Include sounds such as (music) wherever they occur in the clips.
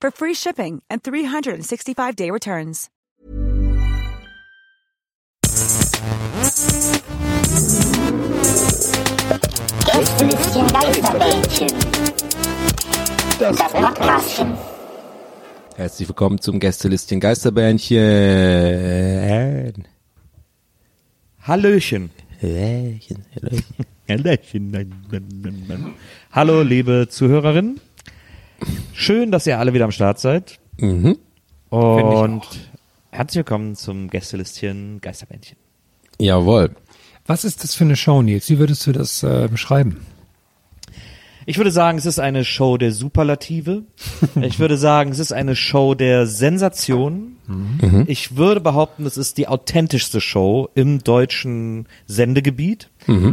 for free shipping and 365-day returns. Gästelistchen Geisterbällchen. Das Podcastchen. Herzlich willkommen zum Gästelistchen Geisterbähnchen. Hallöchen. Hallöchen, Hallöchen. Hallo, liebe Zuhörerinnen. Schön, dass ihr alle wieder am Start seid. Mhm. Und herzlich willkommen zum Gästelistchen Geisterbändchen. Jawohl. Was ist das für eine Show, Nils? Wie würdest du das äh, beschreiben? Ich würde sagen, es ist eine Show der Superlative. Ich würde sagen, es ist eine Show der Sensation. Ich würde behaupten, es ist die authentischste Show im deutschen Sendegebiet.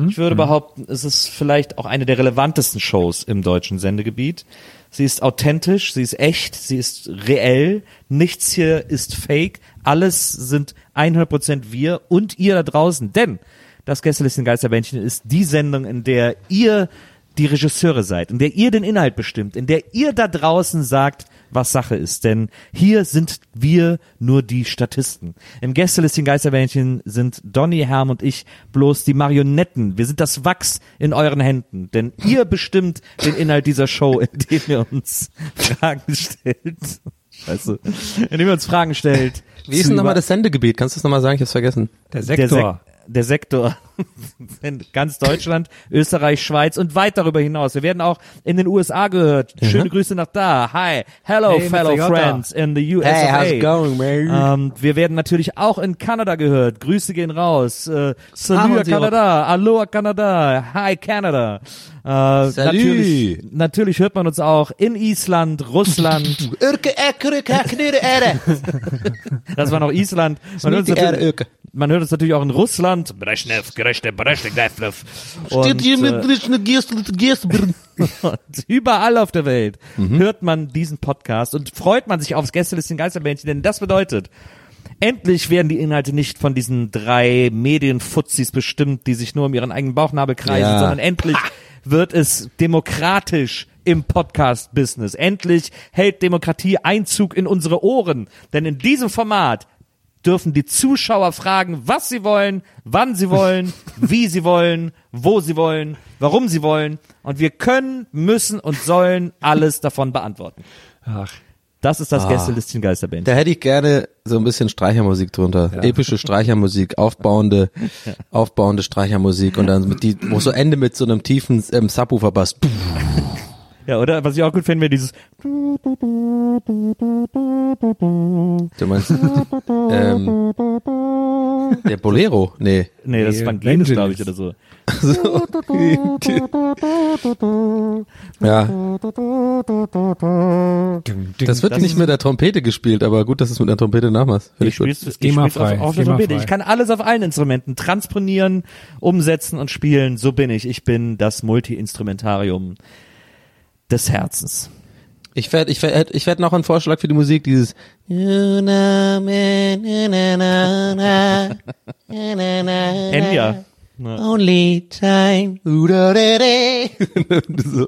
Ich würde behaupten, es ist vielleicht auch eine der relevantesten Shows im deutschen Sendegebiet. Sie ist authentisch, sie ist echt, sie ist reell. Nichts hier ist fake. Alles sind 100% wir und ihr da draußen. Denn das Gästelisten Geisterbändchen ist die Sendung, in der ihr die Regisseure seid, in der ihr den Inhalt bestimmt, in der ihr da draußen sagt, was Sache ist. Denn hier sind wir nur die Statisten. Im Gästelistchen Geisterbändchen sind Donny, Herm und ich bloß die Marionetten. Wir sind das Wachs in euren Händen. Denn ihr bestimmt den Inhalt dieser Show, (laughs) indem ihr uns Fragen stellt. Scheiße. Indem ihr uns Fragen stellt. Wie ist denn nochmal das Sendegebiet? Kannst du das nochmal sagen? Ich hab's vergessen. Der der, Sektor. Sek der Sektor (laughs) in ganz Deutschland, Österreich, Schweiz und weit darüber hinaus. Wir werden auch in den USA gehört. Schöne Grüße nach da. Hi, hello Hey, fellow friends in the USA. Hey, how's it going, man? Ähm, wir werden natürlich auch in Kanada gehört. Grüße gehen raus. Äh, Salut Kanada, Aloha Kanada, Hi Canada. Äh, natürlich, natürlich hört man uns auch in Island, Russland. (laughs) (laughs) Das war noch Island. Man hört, uns man hört uns natürlich auch in Russland. Brezhnev, Brezhnev, Brezhnev. Und, (laughs) äh, und überall auf der Welt hört man diesen Podcast und freut man sich aufs Gästelistchen Geisterbändchen, denn das bedeutet, endlich werden die Inhalte nicht von diesen drei Medienfuzis bestimmt, die sich nur um ihren eigenen Bauchnabel kreisen, Ja. sondern endlich wird es demokratisch im Podcast-Business. Endlich hält Demokratie Einzug in unsere Ohren, denn in diesem Format dürfen die Zuschauer fragen, was sie wollen, wann sie wollen, (laughs) wie sie wollen, wo sie wollen, warum sie wollen. Und wir können, müssen und sollen alles davon beantworten. Ach, Das ist das Gästelistchen Geisterband. Da hätte ich gerne so ein bisschen Streichermusik drunter. Epische Streichermusik, aufbauende, (laughs) aufbauende Streichermusik und dann mit die, wo so Ende mit so einem tiefen ähm, Subwoofer-Bass. Ja, oder? Was ich auch gut finde, wäre dieses, Du meinst, ähm, der Bolero? Nee. nee, das ist Nee, Vangelis, glaube ich, oder so. Ja, das wird Das nicht mit der Trompete gespielt, aber gut, dass du es mit der Trompete nachmachst. Finde Ich ich gut. spiel's, ich GEMA auf, frei, auf der GEMA Trompete. frei. Ich kann alles auf allen Instrumenten transponieren, umsetzen und spielen. So bin ich. Ich bin das Multi-Instrumentarium des Herzens. Ich werde ich werd, ich werd noch einen Vorschlag für die Musik, dieses Enya. Only time. (laughs) so,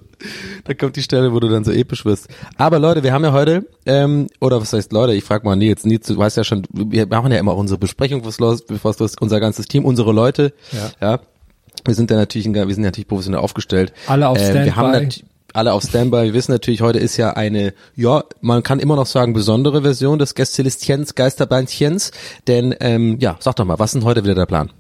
da kommt die Stelle, wo du dann so episch wirst. Aber Leute, wir haben ja heute, ähm, oder was heißt Leute, ich frag mal Nils, Nils, du weißt ja schon, wir machen ja immer unsere Besprechung, was los, was los, unser ganzes Team, unsere Leute, Ja. ja. Wir sind ja natürlich, wir sind ja natürlich professionell aufgestellt. Alle auf Ähm, Wir haben Standby. Alle auf Standby. Wir wissen natürlich, heute ist ja eine, ja, man kann immer noch sagen, besondere Version des Gästelistchens, Geisterbeinchens. Denn, ähm, ja, sag doch mal, was ist denn heute wieder der Plan?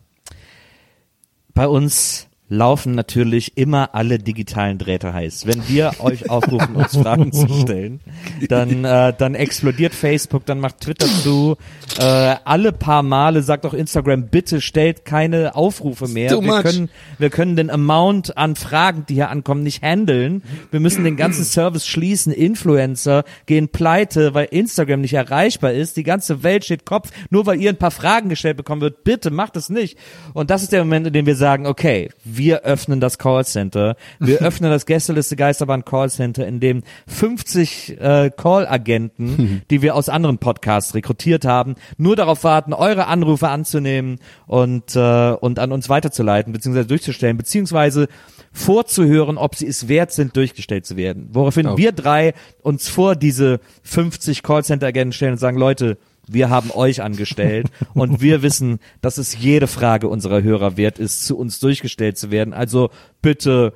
Bei uns laufen natürlich immer alle digitalen Drähte heiß. Wenn wir euch aufrufen, uns Fragen zu stellen, dann, äh, dann explodiert Facebook, dann macht Twitter zu. Äh, alle paar Male sagt auch Instagram, bitte stellt keine Aufrufe mehr. Too Wir much. können, wir können den Amount an Fragen, die hier ankommen, nicht handeln. Wir müssen den ganzen (clears throat) Service schließen. Influencer gehen pleite, weil Instagram nicht erreichbar ist. Die ganze Welt steht Kopf, nur weil ihr ein paar Fragen gestellt bekommen wird. Bitte macht es nicht. Und das ist der Moment, in dem wir sagen, okay, wir öffnen das Callcenter. Wir (laughs) öffnen das Gästeliste Geisterbahn Callcenter, in dem 50 äh, Call-Agenten, (laughs) die wir aus anderen Podcasts rekrutiert haben, nur darauf warten, eure Anrufe anzunehmen und, äh, und an uns weiterzuleiten, beziehungsweise durchzustellen, beziehungsweise vorzuhören, ob sie es wert sind, durchgestellt zu werden. Woraufhin Oh. wir drei uns vor diese 50 Callcenter-Agenten stellen und sagen, Leute, wir haben euch angestellt und wir (laughs) wissen, dass es jede Frage unserer Hörer wert ist, zu uns durchgestellt zu werden. Also bitte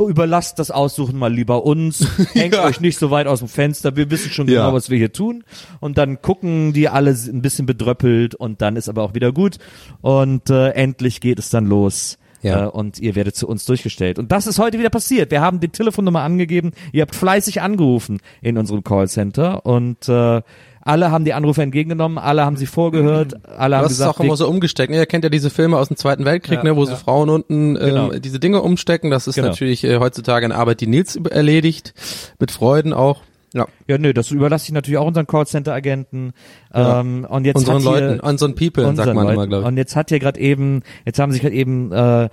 überlasst das Aussuchen mal lieber uns. (laughs) Hängt Ja. euch nicht so weit aus dem Fenster. Wir wissen schon Ja. genau, was wir hier tun. Und dann gucken die alle ein bisschen bedröppelt und dann ist aber auch wieder gut. Und äh, endlich geht es dann los. Ja. Äh, und ihr werdet zu uns durchgestellt. Und das ist heute wieder passiert. Wir haben die Telefonnummer angegeben. Ihr habt fleißig angerufen in unserem Callcenter und äh, alle haben die Anrufe entgegengenommen, alle haben sie vorgehört, alle haben Du hast es gesagt, auch immer so umgesteckt. ne? Ihr kennt ja diese Filme aus dem Zweiten Weltkrieg, Ja, ne, wo ja. so Frauen unten ähm, Genau. diese Dinge umstecken. Das ist Genau. natürlich äh, heutzutage eine Arbeit, die Nils erledigt. Mit Freuden auch. Ja. ja, nö, das überlasse ich natürlich auch unseren Callcenter-Agenten. Ja. Ähm, und jetzt Unseren hat hier, Leuten, unseren People, sagt unseren man Leuten. immer, glaube ich. Und jetzt hat hier gerade eben, jetzt haben sich gerade eben äh, äh, äh,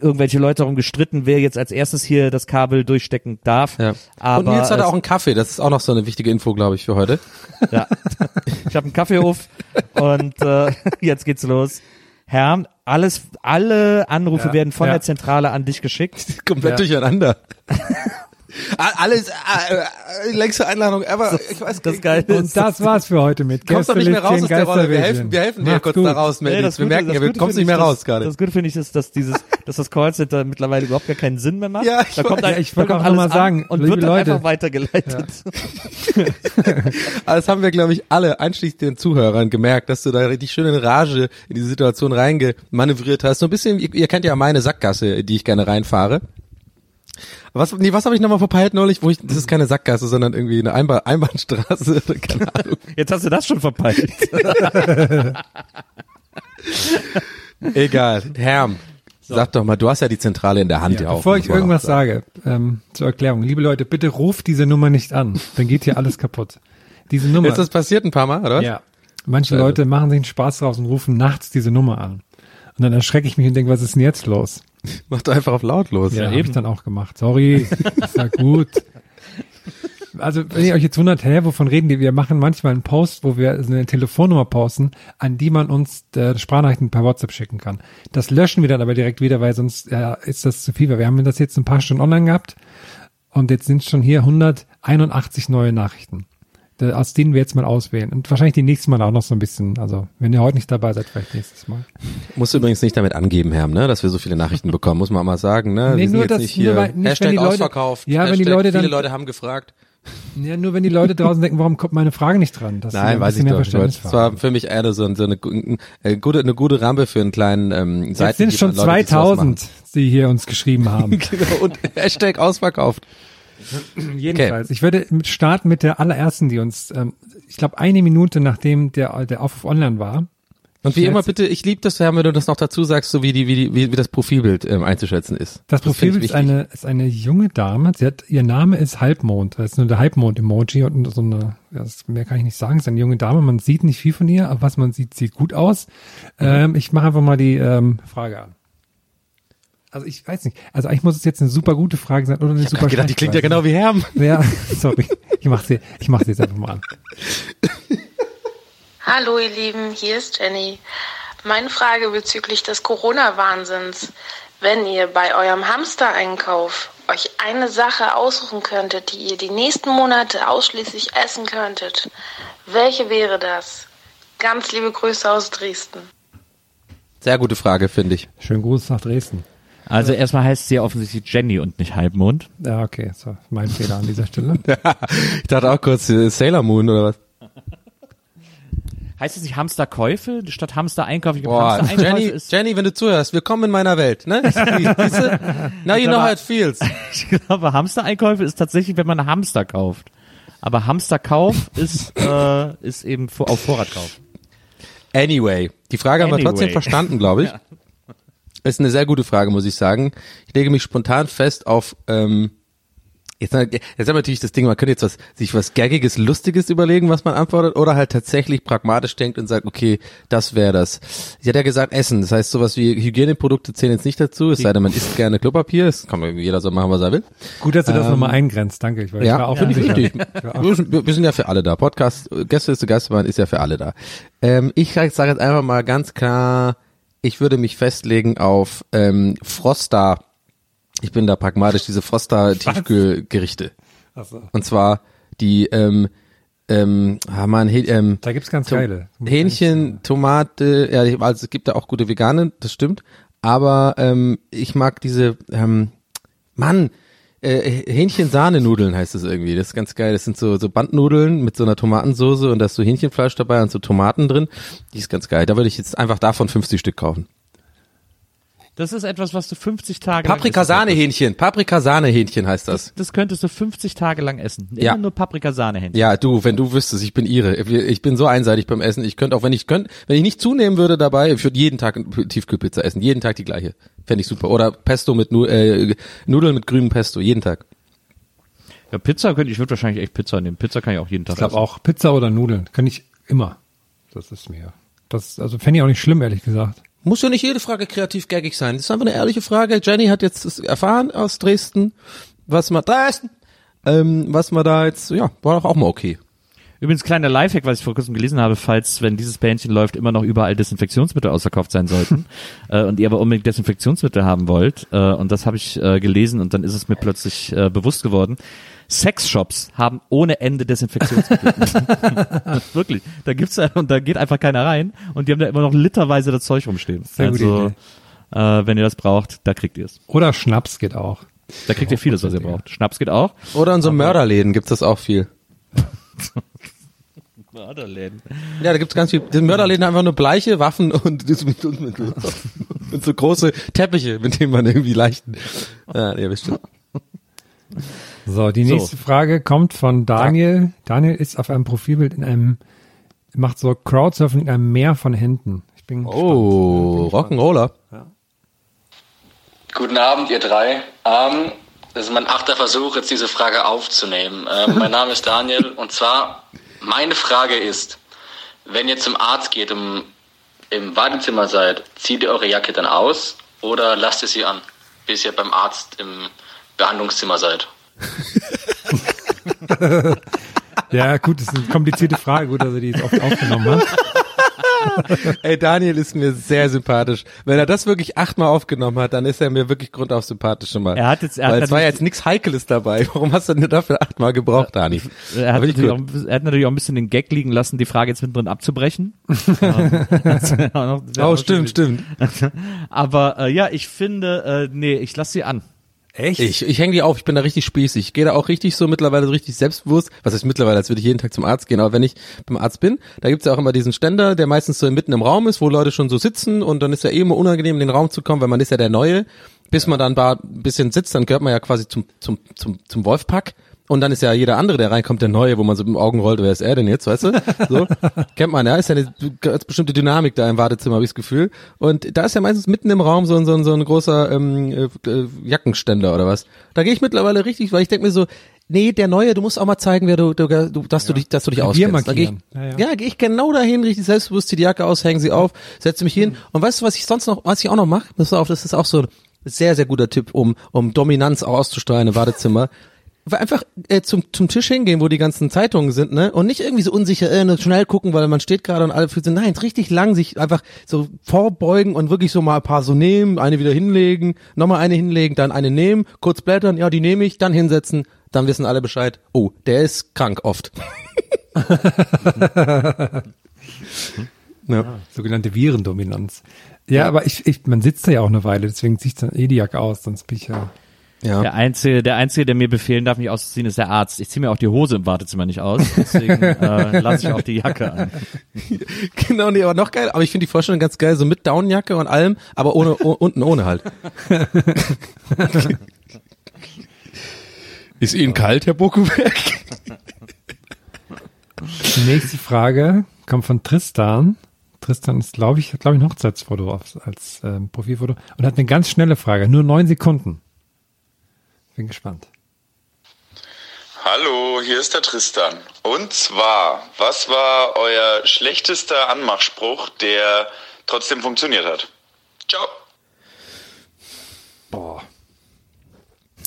irgendwelche Leute darum gestritten, wer jetzt als erstes hier das Kabel durchstecken darf. Ja. Aber und Nils es- auch einen Kaffee. Das ist auch noch so eine wichtige Info, glaube ich, für heute. Ja. (laughs) Ich habe einen Kaffee auf und äh, jetzt geht's los. Herr, alles, alle Anrufe Ja, werden von ja. der Zentrale an dich geschickt. (laughs) Komplett Ja. durcheinander. Alles, äh, äh, längste Einladung ever. Ich weiß Das Geile Und das war's für heute mit Kommst du nicht mehr raus aus der Rolle? Wir helfen, wir helfen dir kurz gut. da raus, Nee, Melix. das Wir merken das ja, wir kommst nicht mehr raus dass- gerade. Das Gute finde ich ist, dass dieses, (laughs) dass das Callcenter mittlerweile überhaupt gar keinen Sinn mehr macht. Ja, ich da kommt ein, Ja, ich wollte da kommt auch noch mal alles an sagen, und wird dann Leute. einfach weitergeleitet. Aber (laughs) das haben wir, glaube ich, alle, einschließlich den Zuhörern, gemerkt, dass du da richtig schön in Rage in diese Situation reingemanövriert hast. So ein bisschen, ihr, ihr kennt ja meine Sackgasse, die ich gerne reinfahre. Was, nee, was habe ich nochmal verpeilt neulich, wo ich, das ist keine Sackgasse, sondern irgendwie eine Einbahn, Einbahnstraße, (laughs) keine Ahnung. Jetzt hast du das schon verpeilt. (laughs) Egal. Herm, sag doch mal, du hast ja die Zentrale in der Hand ja, Ja, auch. bevor ich irgendwas sage, ähm, zur Erklärung, liebe Leute, bitte ruft diese Nummer nicht an, dann geht hier alles kaputt. Diese Nummer. Ist das passiert ein paar Mal, oder? ja. Manche Also. Leute machen sich einen Spaß draus und rufen nachts diese Nummer an. Und dann erschrecke ich mich und denke, was ist denn jetzt los? (laughs) Mach doch einfach auf lautlos. Ja, habe ich dann auch gemacht. Sorry, ist ja gut. Also, wenn ihr euch jetzt wundert, hä, wovon reden die? Wir machen manchmal einen Post, wo wir so eine Telefonnummer posten, an die man uns äh, Sprachnachrichten per WhatsApp schicken kann. Das löschen wir dann aber direkt wieder, weil sonst ja, ist das zu viel. Weil Wir haben das jetzt ein paar Stunden online gehabt und jetzt sind schon hier 181 neue Nachrichten, äh, aus denen wir jetzt mal auswählen. Und wahrscheinlich die nächsten Mal auch noch so ein bisschen. Also, wenn ihr heute nicht dabei seid, vielleicht nächstes Mal. Musst du übrigens nicht damit angeben, Herm, ne, dass wir so viele Nachrichten bekommen, muss man auch mal sagen, ne? Nee, wir sind nur jetzt das- nicht hier weil- nicht, Hashtag wenn die Leute- ausverkauft. Ja, wenn Hashtag die Leute dann- viele Leute haben gefragt. Ja, nur wenn die Leute draußen denken, warum kommt meine Frage nicht dran? Sie Nein, ein weiß ich doch. nicht. Das war für mich eher so, so eine, gu- äh, gute, eine gute Rampe für einen kleinen ähm, Jetzt Seiten. sind schon 2000, die hier uns geschrieben haben. (laughs) Genau, und Hashtag ausverkauft. (clears throat) Jedenfalls. Ich würde mit starten mit der allerersten, die uns, ähm, ich glaube, eine Minute nachdem der, der Aufruf online war. Und wie immer bitte, ich liebe das, Herr, wenn du das noch dazu sagst, so wie die, wie die, wie, wie das Profilbild ähm, einzuschätzen ist. Das find Profilbild ist eine, ist eine junge Dame. Sie hat, ihr Name ist Halbmond. Das ist nur der Halbmond-Emoji und so eine, ja, das, mehr kann ich nicht sagen. Es ist eine junge Dame. Man sieht nicht viel von ihr, aber was man sieht, sieht gut aus. Ähm, ich mache einfach mal die ähm, Frage an. Also ich weiß nicht. Also eigentlich muss es jetzt eine super gute Frage sein oder eine Ich super gedacht, die klingt ja genau wie Herm. Ja, (laughs) sorry. Ich mach sie, ich mach sie jetzt einfach mal an. (laughs) Hallo ihr Lieben, hier ist Jenny. Meine Frage bezüglich des Corona-Wahnsinns. Wenn ihr bei eurem Hamster-Einkauf euch eine Sache aussuchen könntet, die ihr die nächsten Monate ausschließlich essen könntet, welche wäre das? Ganz liebe Grüße aus Dresden. Sehr gute Frage, finde ich. Schönen Gruß nach Dresden. Also erstmal heißt sie ja offensichtlich Jenny und nicht Halbmond. Ja, okay, so mein Fehler an dieser Stelle. (laughs) Ich dachte auch kurz äh, Sailor Moon oder was. (laughs) Heißt es nicht Hamsterkäufe statt Hamster-Einkauf? Ich glaube, Boah, Hamster-Einkäufe Jenny, ist, Jenny, wenn du zuhörst, willkommen in meiner Welt, ne? (laughs) Now you know how it feels. ich glaube, Hamster-Einkäufe ist tatsächlich, wenn man einen Hamster kauft. Aber Hamsterkauf ist, äh, ist eben auf Vorratkauf. Anyway, die Frage haben wir Anyway. trotzdem verstanden, glaube ich. Ist eine sehr gute Frage, muss ich sagen. Ich lege mich spontan fest auf, ähm, jetzt, jetzt haben wir natürlich das Ding, man könnte jetzt was, sich was Gaggiges, Lustiges überlegen, was man antwortet, oder halt tatsächlich pragmatisch denkt und sagt, okay, das wäre das. Ich hatte ja gesagt, Essen, das heißt sowas wie Hygieneprodukte zählen jetzt nicht dazu, es sei denn, man isst gerne Klopapier, das kann man, jeder soll machen, was er will. Gut, dass du das nochmal eingrenzt, danke. Ich, war- ich war Ja, auch unsicher. wichtig. Wir sind, wir sind ja für alle da. Podcast, äh, Gäste ist der Gastmann ist ja für alle da. Ähm, ich sage jetzt einfach mal ganz klar, ich würde mich festlegen auf ähm, Frosta. Ich bin da pragmatisch, diese Frosta Tiefkühlgerichte. Ach so. Und zwar die ähm, ähm, ah man, ähm, Da gibt's ganz Tom- geile. Hähnchen, Tomate, ja, also es gibt da auch gute Vegane, das stimmt. Aber ähm, ich mag diese, ähm, Mann, äh, Hähnchen-Sahne-Nudeln heißt es irgendwie. Das ist ganz geil. Das sind so, so Bandnudeln mit so einer Tomatensoße und da ist so Hähnchenfleisch dabei und so Tomaten drin. Die ist ganz geil. Da würde ich jetzt einfach davon 50 Stück kaufen. Das ist etwas, was du 50 Tage lang essen Paprika-Sahne-Hähnchen. Paprika-Sahne-Hähnchen heißt das. Das könntest du 50 Tage lang essen. Immer Ja. nur Paprika-Sahne-Hähnchen. Ja, du, wenn du wüsstest, ich bin ihre. Ich bin so einseitig beim Essen. Ich könnte auch, wenn ich könnte, wenn ich nicht zunehmen würde dabei, ich würde jeden Tag Tiefkühlpizza essen. Jeden Tag die gleiche. Fände ich super. Oder Pesto mit Nu- äh, Nudeln mit grünem Pesto. Jeden Tag. Ja, Pizza könnte ich würde wahrscheinlich echt Pizza nehmen. Pizza kann ich auch jeden Tag Ich glaube essen. auch Pizza oder Nudeln. Kann ich immer. Das ist mir. Das, also fände ich auch nicht schlimm, ehrlich gesagt. Muss ja nicht jede Frage kreativ gaggig sein. Das ist einfach eine ehrliche Frage. Jenny hat jetzt erfahren aus Dresden, was man Dresden, ähm, was man da jetzt, ja, war doch auch mal okay. Übrigens kleiner Lifehack, was ich vor kurzem gelesen habe, falls, wenn dieses Bändchen läuft, immer noch überall Desinfektionsmittel ausverkauft sein sollten (laughs) äh, und ihr aber unbedingt Desinfektionsmittel haben wollt, äh, und das habe ich äh, gelesen und dann ist es mir plötzlich äh, bewusst geworden, Sexshops haben ohne Ende Desinfektionsmittel. (laughs) (laughs) Wirklich. Da gibt's und da geht einfach keiner rein und die haben da immer noch literweise das Zeug rumstehen. Sehr gute also, äh, wenn ihr das braucht, da kriegt ihr es. Oder Schnaps geht auch. Da kriegt ihr vieles, was ihr braucht. Schnaps geht auch. Oder in so Mörderläden gibt's das auch viel. (laughs) Mörderläden. Ja, da gibt's ganz viel. Die Mörderläden haben einfach nur Bleiche, Waffen und, und, und, und so große Teppiche, mit denen man irgendwie leichten. Ja, ihr wisst schon. So, die So. nächste Frage kommt von Daniel. Daniel ist auf einem Profilbild in einem, macht so Crowdsurfing in einem Meer von Händen. Ich bin Oh, Rock'n'Roller. Guten Abend, ihr drei. Ähm, das ist mein achter Versuch, jetzt diese Frage aufzunehmen. Ähm, (laughs) mein Name ist Daniel und zwar, meine Frage ist, wenn ihr zum Arzt geht und im Wartezimmer seid, zieht ihr eure Jacke dann aus oder lasst ihr sie an, bis ihr beim Arzt im Behandlungszimmer seid? (laughs) Ja, gut, das ist eine komplizierte Frage. Gut, dass er die jetzt oft aufgenommen hat. (laughs) Ey, Daniel ist mir sehr sympathisch. Wenn er das wirklich achtmal aufgenommen hat, dann ist er mir wirklich grundauf sympathisch schon mal. Er hat jetzt- er hat Weil es war ja jetzt nichts Heikles dabei. (laughs) Warum hast du denn dafür achtmal gebraucht, Dani? Er hat, natürlich auch, er hat natürlich auch ein bisschen den Gag liegen lassen, die Frage jetzt mittendrin abzubrechen. (laughs) Ähm, noch- wär Oh, stimmt, stimmt. Aber äh, ja, ich finde, äh, nee, ich lasse sie an. Echt? Ich, ich hänge die auf, ich bin da richtig spießig. Ich gehe da auch richtig so mittlerweile so richtig selbstbewusst. Was heißt mittlerweile, als würde ich jeden Tag zum Arzt gehen. Aber wenn ich beim Arzt bin, da gibt's ja auch immer diesen Ständer, der meistens so mitten im Raum ist, wo Leute schon so sitzen und dann ist ja eh immer unangenehm, in den Raum zu kommen, weil man ist ja der Neue. Bis man dann da ein bisschen sitzt, dann gehört man ja quasi zum, zum, zum, zum Wolfpack. Und dann ist ja jeder andere, der reinkommt, der Neue, wo man so mit den Augen rollt, wer ist er denn jetzt, weißt du? So, (laughs) kennt man, ja, ist ja eine ganz bestimmte Dynamik da im Wartezimmer, habe ich das Gefühl. Und da ist ja meistens mitten im Raum so ein, so ein, so ein großer ähm, äh, äh, Jackenständer oder was. Da gehe ich mittlerweile richtig, weil ich denke mir so, nee, der Neue, du musst auch mal zeigen, wer du, du, du dass du dich, dass du dich auskennst. Da geh ich. Ja, ja, ja. gehe ich genau dahin, richtig selbstbewusst, zieh die Jacke aus, hänge sie auf, setze mich hin. Und weißt du, was ich sonst noch, was ich auch noch mache? Pass auf, das ist auch so ein sehr, sehr guter Tipp, um, um Dominanz auch auszusteuern im Wartezimmer. Weil einfach äh, zum, zum Tisch hingehen, wo die ganzen Zeitungen sind, ne? Und nicht irgendwie so unsicher, äh, schnell gucken, weil man steht gerade und alle fühlt sich, nein, richtig lang sich einfach so vorbeugen und wirklich so mal ein paar so nehmen, eine wieder hinlegen, nochmal eine hinlegen, dann eine nehmen, kurz blättern, ja, die nehme ich, dann hinsetzen, dann wissen alle Bescheid, oh, der ist krank oft. (laughs) ja. Sogenannte Virendominanz. Ja, aber ich, ich, man sitzt da ja auch eine Weile, deswegen ziehe ich dann eh die Jacke aus, sonst bin ich ja. Ja. Der einzige, der einzige, der mir befehlen darf, mich auszuziehen, ist der Arzt. Ich ziehe mir auch die Hose im Wartezimmer nicht aus, deswegen (laughs) äh, lasse ich auch die Jacke an. (laughs) Genau, nee, aber noch geil. Aber ich finde die Vorstellung ganz geil, so mit Downjacke und allem, aber ohne, oh, unten ohne halt. (laughs) Ist Ihnen kalt, Herr Bokuberg? Die nächste Frage kommt von Tristan. Tristan ist, glaube ich, glaube ich, ein Hochzeitsfoto auf, als ähm, Profilfoto und hat eine ganz schnelle Frage, nur neun Sekunden. Bin gespannt. Hallo, hier ist der Tristan. Und zwar, was war euer schlechtester Anmachspruch, der trotzdem funktioniert hat? Ciao. Boah.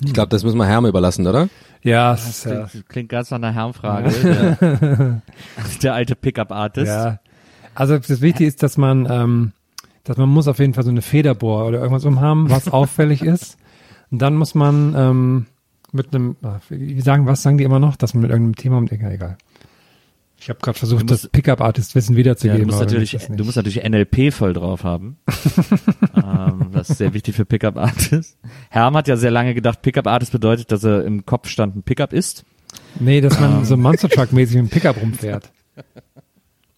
Ich glaube, das müssen wir Herm überlassen, oder? Ja, das ist ja, Klingt, klingt ganz nach einer Herrenfrage. Der, (laughs) der alte Pickup-Artist. ja. Also das Wichtige ist, dass man, ähm, dass man muss auf jeden Fall so eine Federbohr oder irgendwas umhaben, was (laughs) auffällig ist. Dann muss man ähm, mit einem, ah, wie sagen, was sagen die immer noch, dass man mit irgendeinem Thema um egal, egal. Ich habe gerade versucht, musst- das Pickup-Artist-Wissen Ja, wiederzugeben. du musst natürlich, du musst natürlich NLP voll drauf haben. (laughs) ähm, das ist sehr wichtig für Pickup Artists. Herm hat ja sehr lange gedacht, Pickup Artist bedeutet, dass er im Kopf stand ein Pickup ist. Nee, dass man so Monster Truck-mäßig mit dem Pickup rumfährt.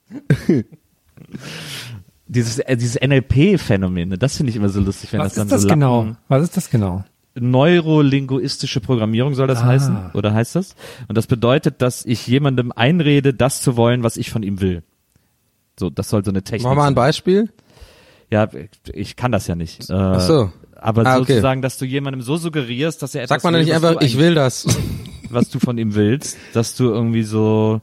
(laughs) Dieses, äh, dieses NLP-Phänomen, das finde ich immer so lustig, wenn Was das dann ist das so genau? Was ist das genau? Neurolinguistische Programmierung soll das Ah. heißen oder heißt das? Und das bedeutet, dass ich jemandem einrede, das zu wollen, was ich von ihm will. So, das soll so eine Technik Machen wir mal ein. Beispiel. Ja, ich kann das ja nicht. Äh, Ach so. Aber Ah, okay. sozusagen, dass du jemandem so suggerierst, dass er etwas Sagt man dann will, nicht was du einfach, ich will das. (laughs) was du von ihm willst, dass du irgendwie so,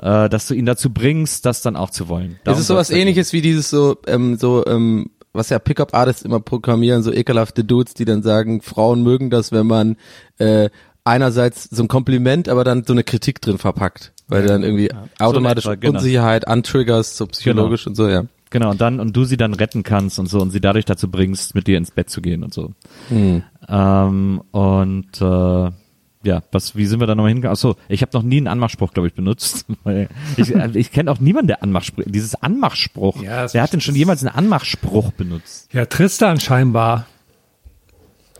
äh, dass du ihn dazu bringst, das dann auch zu wollen. Es Darum ist sowas soll's da ähnliches wie dieses so, ähm, so, ähm, was ja Pickup-Artists immer programmieren, so ekelhafte Dudes, die dann sagen, Frauen mögen das, wenn man äh, einerseits so ein Kompliment, aber dann so eine Kritik drin verpackt. Weil du dann irgendwie automatisch etwa, genau. Unsicherheit antriggerst, so psychologisch und so, ja. Genau, und dann, und du sie dann retten kannst und so und sie dadurch dazu bringst, mit dir ins Bett zu gehen und so. Hm. Ähm, und äh, ja, was, wie sind wir da nochmal hingegangen? Achso, ich habe noch nie einen Anmachspruch, glaube ich, benutzt. (laughs) Ich äh, ich kenne auch niemanden, der Anmachspruch, dieses Anmachspruch. Ja, Wer hat denn schon jemals einen Anmachspruch benutzt? Ja, Tristan scheinbar.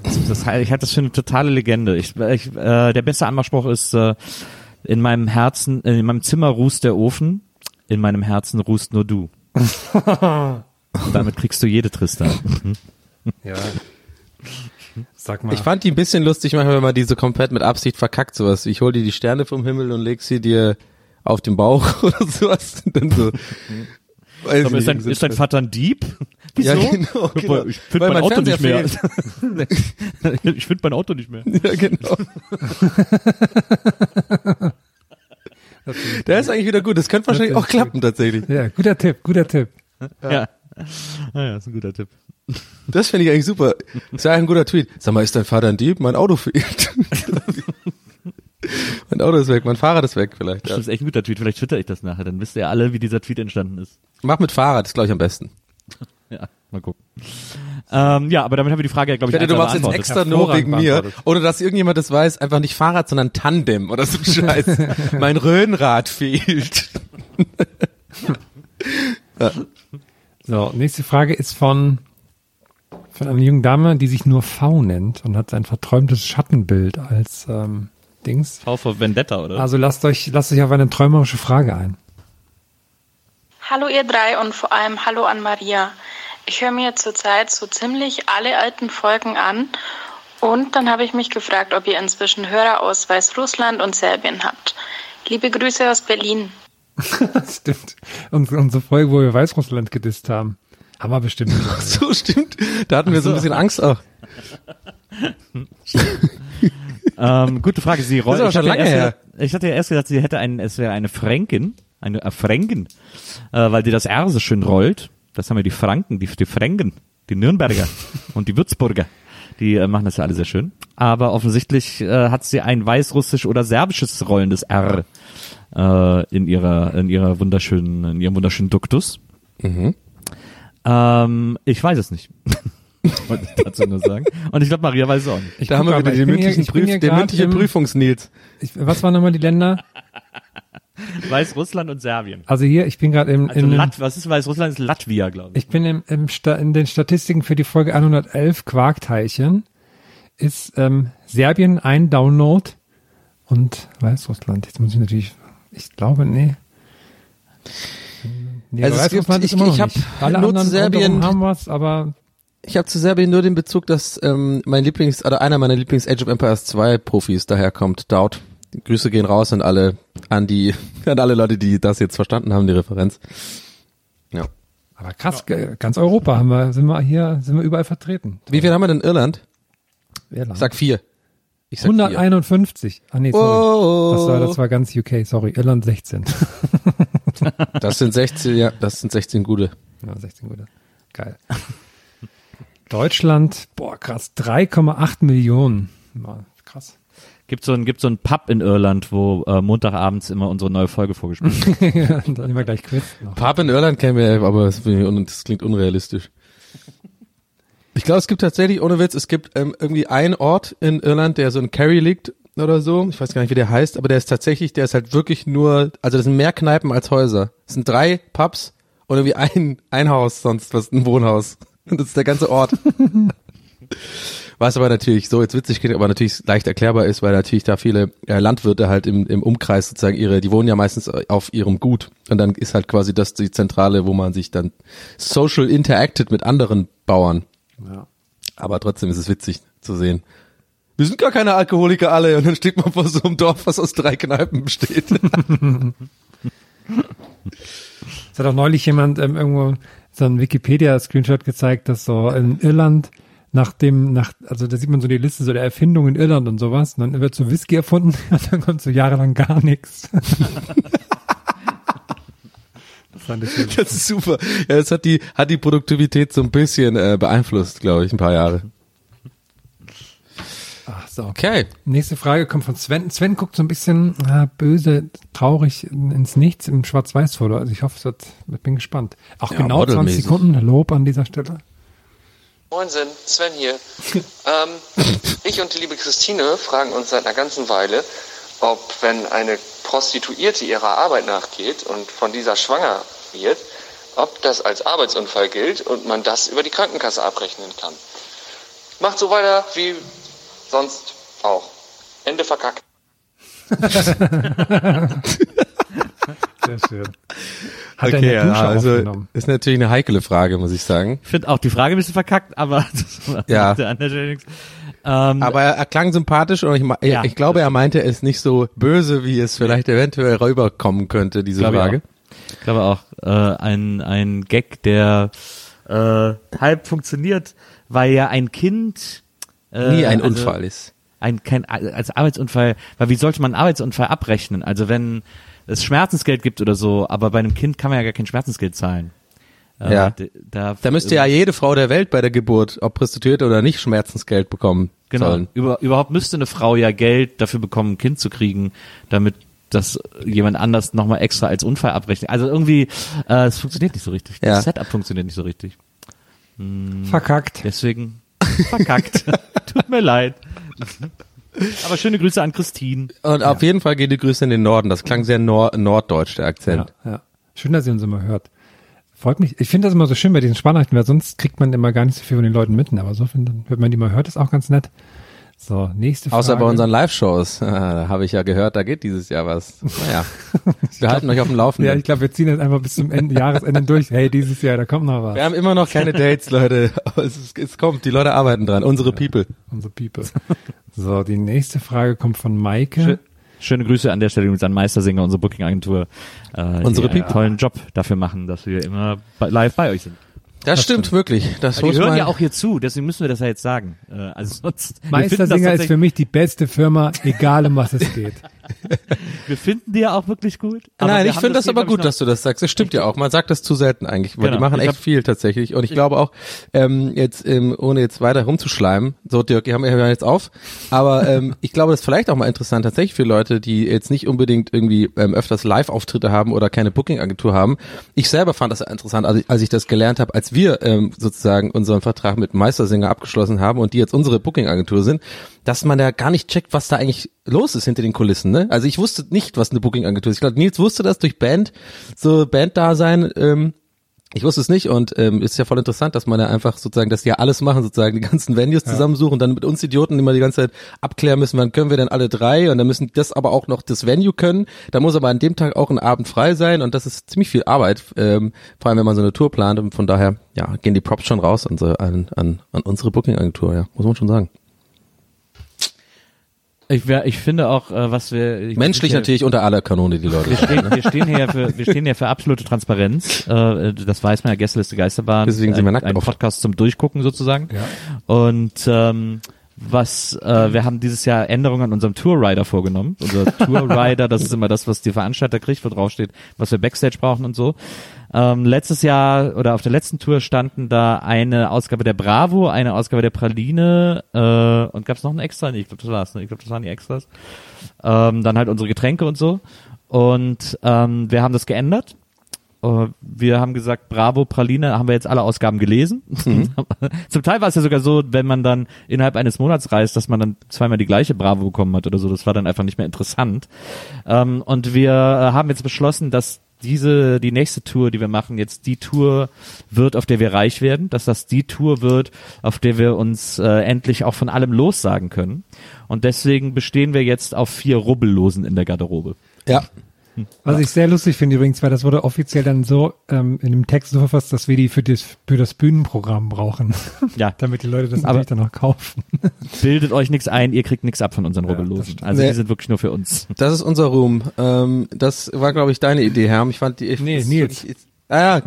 Das, das, ich halte das für eine totale Legende. Ich, ich, äh, der beste Anmachspruch ist, äh, in meinem Herzen, äh, in meinem Zimmer rußt der Ofen, in meinem Herzen rußt nur du. (laughs) Damit kriegst du jede Tristan. Ja. (laughs) Sag mal. Ich fand die ein bisschen lustig manchmal, wenn man die so komplett mit Absicht verkackt, sowas. Ich hol dir die Sterne vom Himmel und leg sie dir auf den Bauch (laughs) oder sowas. Und dann so. Weiß Aber ist, dein, ist dein Vater ein Dieb? (laughs) Ja, Wieso? genau, genau. Ich finde mein, mein Auto nicht mehr. (laughs) Ich finde mein Auto nicht mehr. Ja, genau. Der ist eigentlich wieder gut. Das könnte wahrscheinlich auch klappen, tatsächlich. ja, guter Tipp, guter Tipp. Ja. Ah ja, ist ein guter Tipp. Das finde ich eigentlich super. Ist ja ein guter Tweet. Sag mal, ist dein Vater ein Dieb? Mein Auto fehlt. (laughs) mein Auto ist weg, mein Fahrrad ist weg vielleicht. Ja. Das ist echt ein guter Tweet. Vielleicht twitter ich das nachher. Dann wisst ihr alle, wie dieser Tweet entstanden ist. Mach mit Fahrrad, ist glaube ich am besten. Ja, mal gucken. Ähm, ja, aber damit haben wir die Frage ja, glaube Ich ich, du machst jetzt extra nur wegen mir. Ohne dass irgendjemand das weiß, einfach nicht Fahrrad, sondern Tandem oder so (laughs) Scheiß. mein Röhnrad fehlt. (laughs) So, nächste Frage ist von, von einer jungen Dame, die sich nur V nennt und hat ein verträumtes Schattenbild als ähm, Dings. V für Vendetta, oder? Also lasst euch, lasst euch auf eine träumerische Frage ein. Hallo ihr drei und vor allem hallo an Maria. Ich höre mir zurzeit so ziemlich alle alten Folgen an und dann habe ich mich gefragt, ob ihr inzwischen Hörerausweis Weißrussland und Serbien habt. Liebe Grüße aus Berlin. (laughs) Stimmt. Und unsere Folge, wo wir Weißrussland gedisst haben. Haben wir bestimmt. (laughs) nicht. So stimmt. Da hatten wir so ein bisschen Angst auch. (laughs) Ähm, gute Frage. Sie rollt. Ich, ja ich hatte ja erst gedacht, sie hätte einen, es wäre eine Fränkin, eine äh, Fränkin, äh, weil die das R so schön rollt. Das haben wir die Franken, die, die Fränken, die Nürnberger und die Würzburger. Die äh, machen das ja alle sehr schön. Aber offensichtlich äh, hat sie ein weißrussisch oder serbisches rollendes R äh, in ihrer, in ihrer wunderschönen, in ihrem wunderschönen Duktus. Mhm. Ähm, ich weiß es nicht. (laughs) Wollte ich dazu nur sagen. Und ich glaube, Maria weiß es auch nicht. Ich Da haben wir wieder mal, den hier- mündlichen Prüf, mündlichen im- Prüfungsnils. Was waren nochmal die Länder? (laughs) Weißrussland und Serbien. Also hier, ich bin gerade im, Also in, dem- Lat was ist Weißrussland? Ist Latvia, glaube ich. ich bin im, im Sta in den Statistiken für die Folge 111 Quarkteilchen. Ist ähm, Serbien ein Download und Weißrussland. Jetzt muss ich natürlich, ich glaube, nee. Nee, Also es gibt- ich- ich hab nicht. Alle nur anderen zu Serbien- haben was, aber Ich habe zu Serbien nur den Bezug, dass ähm, mein Lieblings, oder einer meiner Lieblings Age of Empires 2 Profis daherkommt, Daut. Die Grüße gehen raus an alle, an die, (laughs) an alle Leute, die das jetzt verstanden haben, die Referenz. Ja. aber krass, ge- ganz Europa haben wir, sind wir hier, sind wir überall vertreten. Wie viel haben wir denn in Irland? Irland. Ich sag vier. Ich sag vier. 151. Ah nee, sorry. Oh. Das war, das war ganz UK, sorry. Irland 16. (laughs) Das sind 16, ja, das sind 16 gute. Ja, 16 gute. Geil. Deutschland, boah, krass, 3,8 Millionen. Krass. Gibt so ein, gibt so ein Pub in Irland, wo äh, Montagabends immer unsere neue Folge vorgespielt (laughs) wird. ja, dann immer gleich Quiz. noch. Pub in Irland kennen wir, aber das, das klingt unrealistisch. Ich glaube, es gibt tatsächlich, ohne Witz, es gibt ähm, irgendwie einen Ort in Irland, der so in Kerry liegt oder so. Ich weiß gar nicht, wie der heißt, aber der ist tatsächlich, der ist halt wirklich nur, also das sind mehr Kneipen als Häuser. Es sind drei Pubs und irgendwie ein, ein Haus, sonst was, ein Wohnhaus. Und das ist der ganze Ort. (laughs) Was aber natürlich so jetzt witzig klingt, aber natürlich leicht erklärbar ist, weil natürlich da viele äh, Landwirte halt im, im Umkreis sozusagen ihre, die wohnen ja meistens auf ihrem Gut und dann ist halt quasi das die Zentrale, wo man sich dann social interacted mit anderen Bauern. Ja. Aber trotzdem ist es witzig zu sehen. Wir sind gar keine Alkoholiker alle und dann steht man vor so einem Dorf, was aus drei Kneipen besteht. (laughs) Es hat auch neulich jemand ähm, irgendwo so ein Wikipedia-Screenshot gezeigt, dass so in Irland nach dem, nach, also da sieht man so die Liste so der Erfindungen in Irland und sowas, und dann wird so Whisky erfunden (laughs) und dann kommt so jahrelang gar nichts. (laughs) das fand ich (laughs) Das ist super. Ja, das hat die, hat die Produktivität so ein bisschen äh, beeinflusst, glaube ich, ein paar Jahre. Ach so. Okay. Nächste Frage kommt von Sven. Sven guckt so ein bisschen äh, böse, traurig ins Nichts im Schwarz-Weiß-Foto. Also ich hoffe, es wird, ich bin gespannt. Auch Ja, genau 20 modelmäßig. Sekunden Lob an dieser Stelle. Moinsen, Sven hier. ähm, (laughs) ich und die liebe Christine fragen uns seit einer ganzen Weile, ob wenn eine Prostituierte ihrer Arbeit nachgeht und von dieser schwanger wird, ob das als Arbeitsunfall gilt und man das über die Krankenkasse abrechnen kann. Macht so weiter wie sonst auch. Ende verkackt. (laughs) Sehr schön. Hat er okay, ja, Dusche also aufgenommen. ist natürlich eine heikle Frage, muss ich sagen. Ich finde auch die Frage ein bisschen verkackt, aber (laughs) das Ja. an der Stelle nichts. Ähm, Aber er, er klang sympathisch und ich, Ja, ich glaube, er meinte es nicht so böse, wie es vielleicht eventuell rüberkommen könnte, diese Glaube ich Frage. Ich glaube auch, äh, ein, ein Gag, der äh, halb funktioniert, weil ja ein Kind äh, Nie ein also Unfall ist. Ein, kein, als Arbeitsunfall, weil wie sollte man einen Arbeitsunfall abrechnen? Also wenn es Schmerzensgeld gibt oder so, aber bei einem Kind kann man ja gar kein Schmerzensgeld zahlen. Ja. d- Da, Da müsste ja jede Frau der Welt bei der Geburt, ob Prostituierte oder nicht, Schmerzensgeld bekommen Genau. sollen. Über, überhaupt müsste eine Frau ja Geld dafür bekommen, ein Kind zu kriegen, damit das jemand anders nochmal extra als Unfall abrechnet. Also irgendwie, äh, es funktioniert nicht so richtig. Ja. Das Setup funktioniert nicht so richtig. Verkackt. Deswegen (laughs) verkackt. Tut mir leid. Aber schöne Grüße an Christine. Und auf jeden Fall gehen die Grüße in den Norden. Das klang sehr nord norddeutsch, der Akzent. Ja, ja. Schön, dass ihr uns immer hört. Freut mich. Ich finde das immer so schön bei diesen Sprachnachrichten, weil sonst kriegt man immer gar nicht so viel von den Leuten mit. Aber so, wenn, wenn man die mal hört, ist auch ganz nett. So, nächste Frage. Außer bei unseren Live-Shows. (laughs) Da habe ich ja gehört, da geht dieses Jahr was. Naja, (laughs) wir halten euch auf dem Laufenden. Ja, ich glaube, wir ziehen jetzt einfach bis zum Ende, Jahresende durch. Hey, dieses Jahr, da kommt noch was. wir haben immer noch keine Dates, Leute. (laughs) Es, es kommt, die Leute arbeiten dran. Unsere People. Unsere People. So, die nächste Frage kommt von Maike. Schö- Schöne Grüße an der Stelle übrigens an Meistersinger, unsere Booking-Agentur. Äh, Unsere die einen tollen Job dafür machen, dass wir immer live bei euch sind. Das, stimmt wirklich. Das Die hören ja auch hier zu, deswegen müssen wir das ja jetzt sagen. Äh, also sonst, das Meistersinger ist für mich die beste Firma, egal um was es geht. (laughs) (laughs) wir finden die ja auch wirklich gut. Nein, ich finde das, hier, aber glaub ich, gut, dass du das sagst. Es stimmt ja auch. Man sagt das zu selten eigentlich, weil Genau. die machen Ich echt hab- viel tatsächlich. Und ich glaube auch, ähm, jetzt ähm, ohne jetzt weiter rumzuschleimen, so Dirk, die haben wir ja jetzt auf. Aber ähm, (laughs) ich glaube, das ist vielleicht auch mal interessant tatsächlich für Leute, die jetzt nicht unbedingt irgendwie ähm, öfters Live-Auftritte haben oder keine Booking-Agentur haben. Ich selber fand das interessant, als ich, als ich das gelernt habe, als wir ähm, sozusagen unseren Vertrag mit Meistersinger abgeschlossen haben und die jetzt unsere Booking-Agentur sind. Dass man da gar nicht checkt, was da eigentlich los ist hinter den Kulissen. Ne? Also ich wusste nicht, was eine Booking-Agentur ist. Ich glaube, Nils wusste das durch Band, so Band-Dasein. Ähm, ich wusste es nicht und ähm, ist ja voll interessant, dass man ja einfach sozusagen, dass die ja alles machen, sozusagen die ganzen Venues zusammensuchen und dann mit uns Idioten immer die ganze Zeit abklären müssen, wann können wir denn alle drei und dann müssen das aber auch noch das Venue können. Da muss aber an dem Tag auch ein Abend frei sein und das ist ziemlich viel Arbeit, ähm, vor allem wenn man so eine Tour plant und von daher ja gehen die Props schon raus an, an, an unsere Booking-Agentur, ja, muss man schon sagen. Ich, ich finde auch, äh, was wir ich, Menschlich natürlich unter aller Kanone die Leute. Wir stehen, wir stehen hier für, wir stehen hier für absolute Transparenz. Äh, das weiß man ja, Gästeliste Geisterbahn. Deswegen sind wir nackt ein. Podcast zum Durchgucken sozusagen. Ja. Und ähm, was äh, wir haben dieses Jahr Änderungen an unserem Tourrider vorgenommen. Unser (laughs) Tourrider, das ist immer das, was die Veranstalter kriegt, wo drauf steht, was wir Backstage brauchen und so. Ähm, letztes Jahr oder auf der letzten Tour standen da eine Ausgabe der Bravo, eine Ausgabe der Praline äh, und gab es noch ein Extra? Nee, ich glaube, das war's. Ne? Ich glaube, das waren die Extras. Ähm, dann halt unsere Getränke und so. Und ähm, wir haben das geändert. Äh, Wir haben gesagt, Bravo, Praline, haben wir jetzt alle Ausgaben gelesen. (laughs) Zum Teil war es ja sogar so, wenn man dann innerhalb eines Monats reist, dass man dann zweimal die gleiche Bravo bekommen hat oder so. Das war dann einfach nicht mehr interessant. Ähm, und wir äh, haben jetzt beschlossen, dass diese, die nächste Tour, die wir machen, jetzt die Tour wird, auf der wir reich werden, dass das die Tour wird, auf der wir uns äh, endlich auch von allem lossagen können. Und deswegen bestehen wir jetzt auf vier Rubbellosen in der Garderobe. Ja, Was ich sehr lustig finde übrigens, weil das wurde offiziell dann so ähm, in dem Text so verfasst, dass wir die für das, für das Bühnenprogramm brauchen. (laughs) Ja. Damit die Leute das natürlich dann auch kaufen. Bildet euch nichts ein, ihr kriegt nichts ab von unseren Rubbellosen. Also Nee. die sind wirklich nur für uns. das ist unser Ruhm. Ähm, das war, glaube ich, deine Idee, Herm. Ich fand die. Ich, Nee, Nils. Ich, ah ja,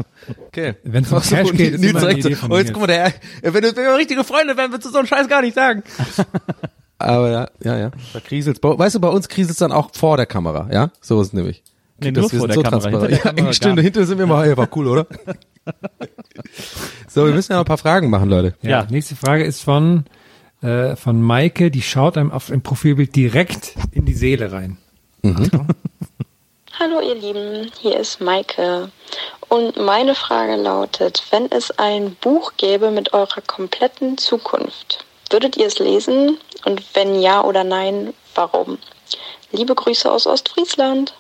okay. Wenn's um Ach so, Cash geht, ist Nils immer eine so, Idee von Oh, jetzt guck mal, der, wenn, du, wenn wir richtige Freunde wären, würdest du so einen Scheiß gar nicht sagen. (laughs) Aber ja, ja, ja. Da kriselt's. Bei- Weißt du, bei uns kriselt's dann auch vor der Kamera, ja? So ist es nämlich. Nee, Das- nur wir vor sind der Kamera. transparent. Hinter der (laughs) Kamera ja, (laughs) stimmt, gar hinter sind wir mal, ey, war cool, oder? (laughs) so, wir müssen ja noch ein paar Fragen machen, Leute. Ja. Nächste Frage ist von, äh, von Maike, die schaut einem auf dem Profilbild direkt in die Seele rein. Hallo ihr Lieben, hier ist Maike. Und meine Frage lautet, wenn es ein Buch gäbe mit eurer kompletten Zukunft, würdet ihr es lesen? Und wenn ja oder nein, warum? Liebe Grüße aus Ostfriesland.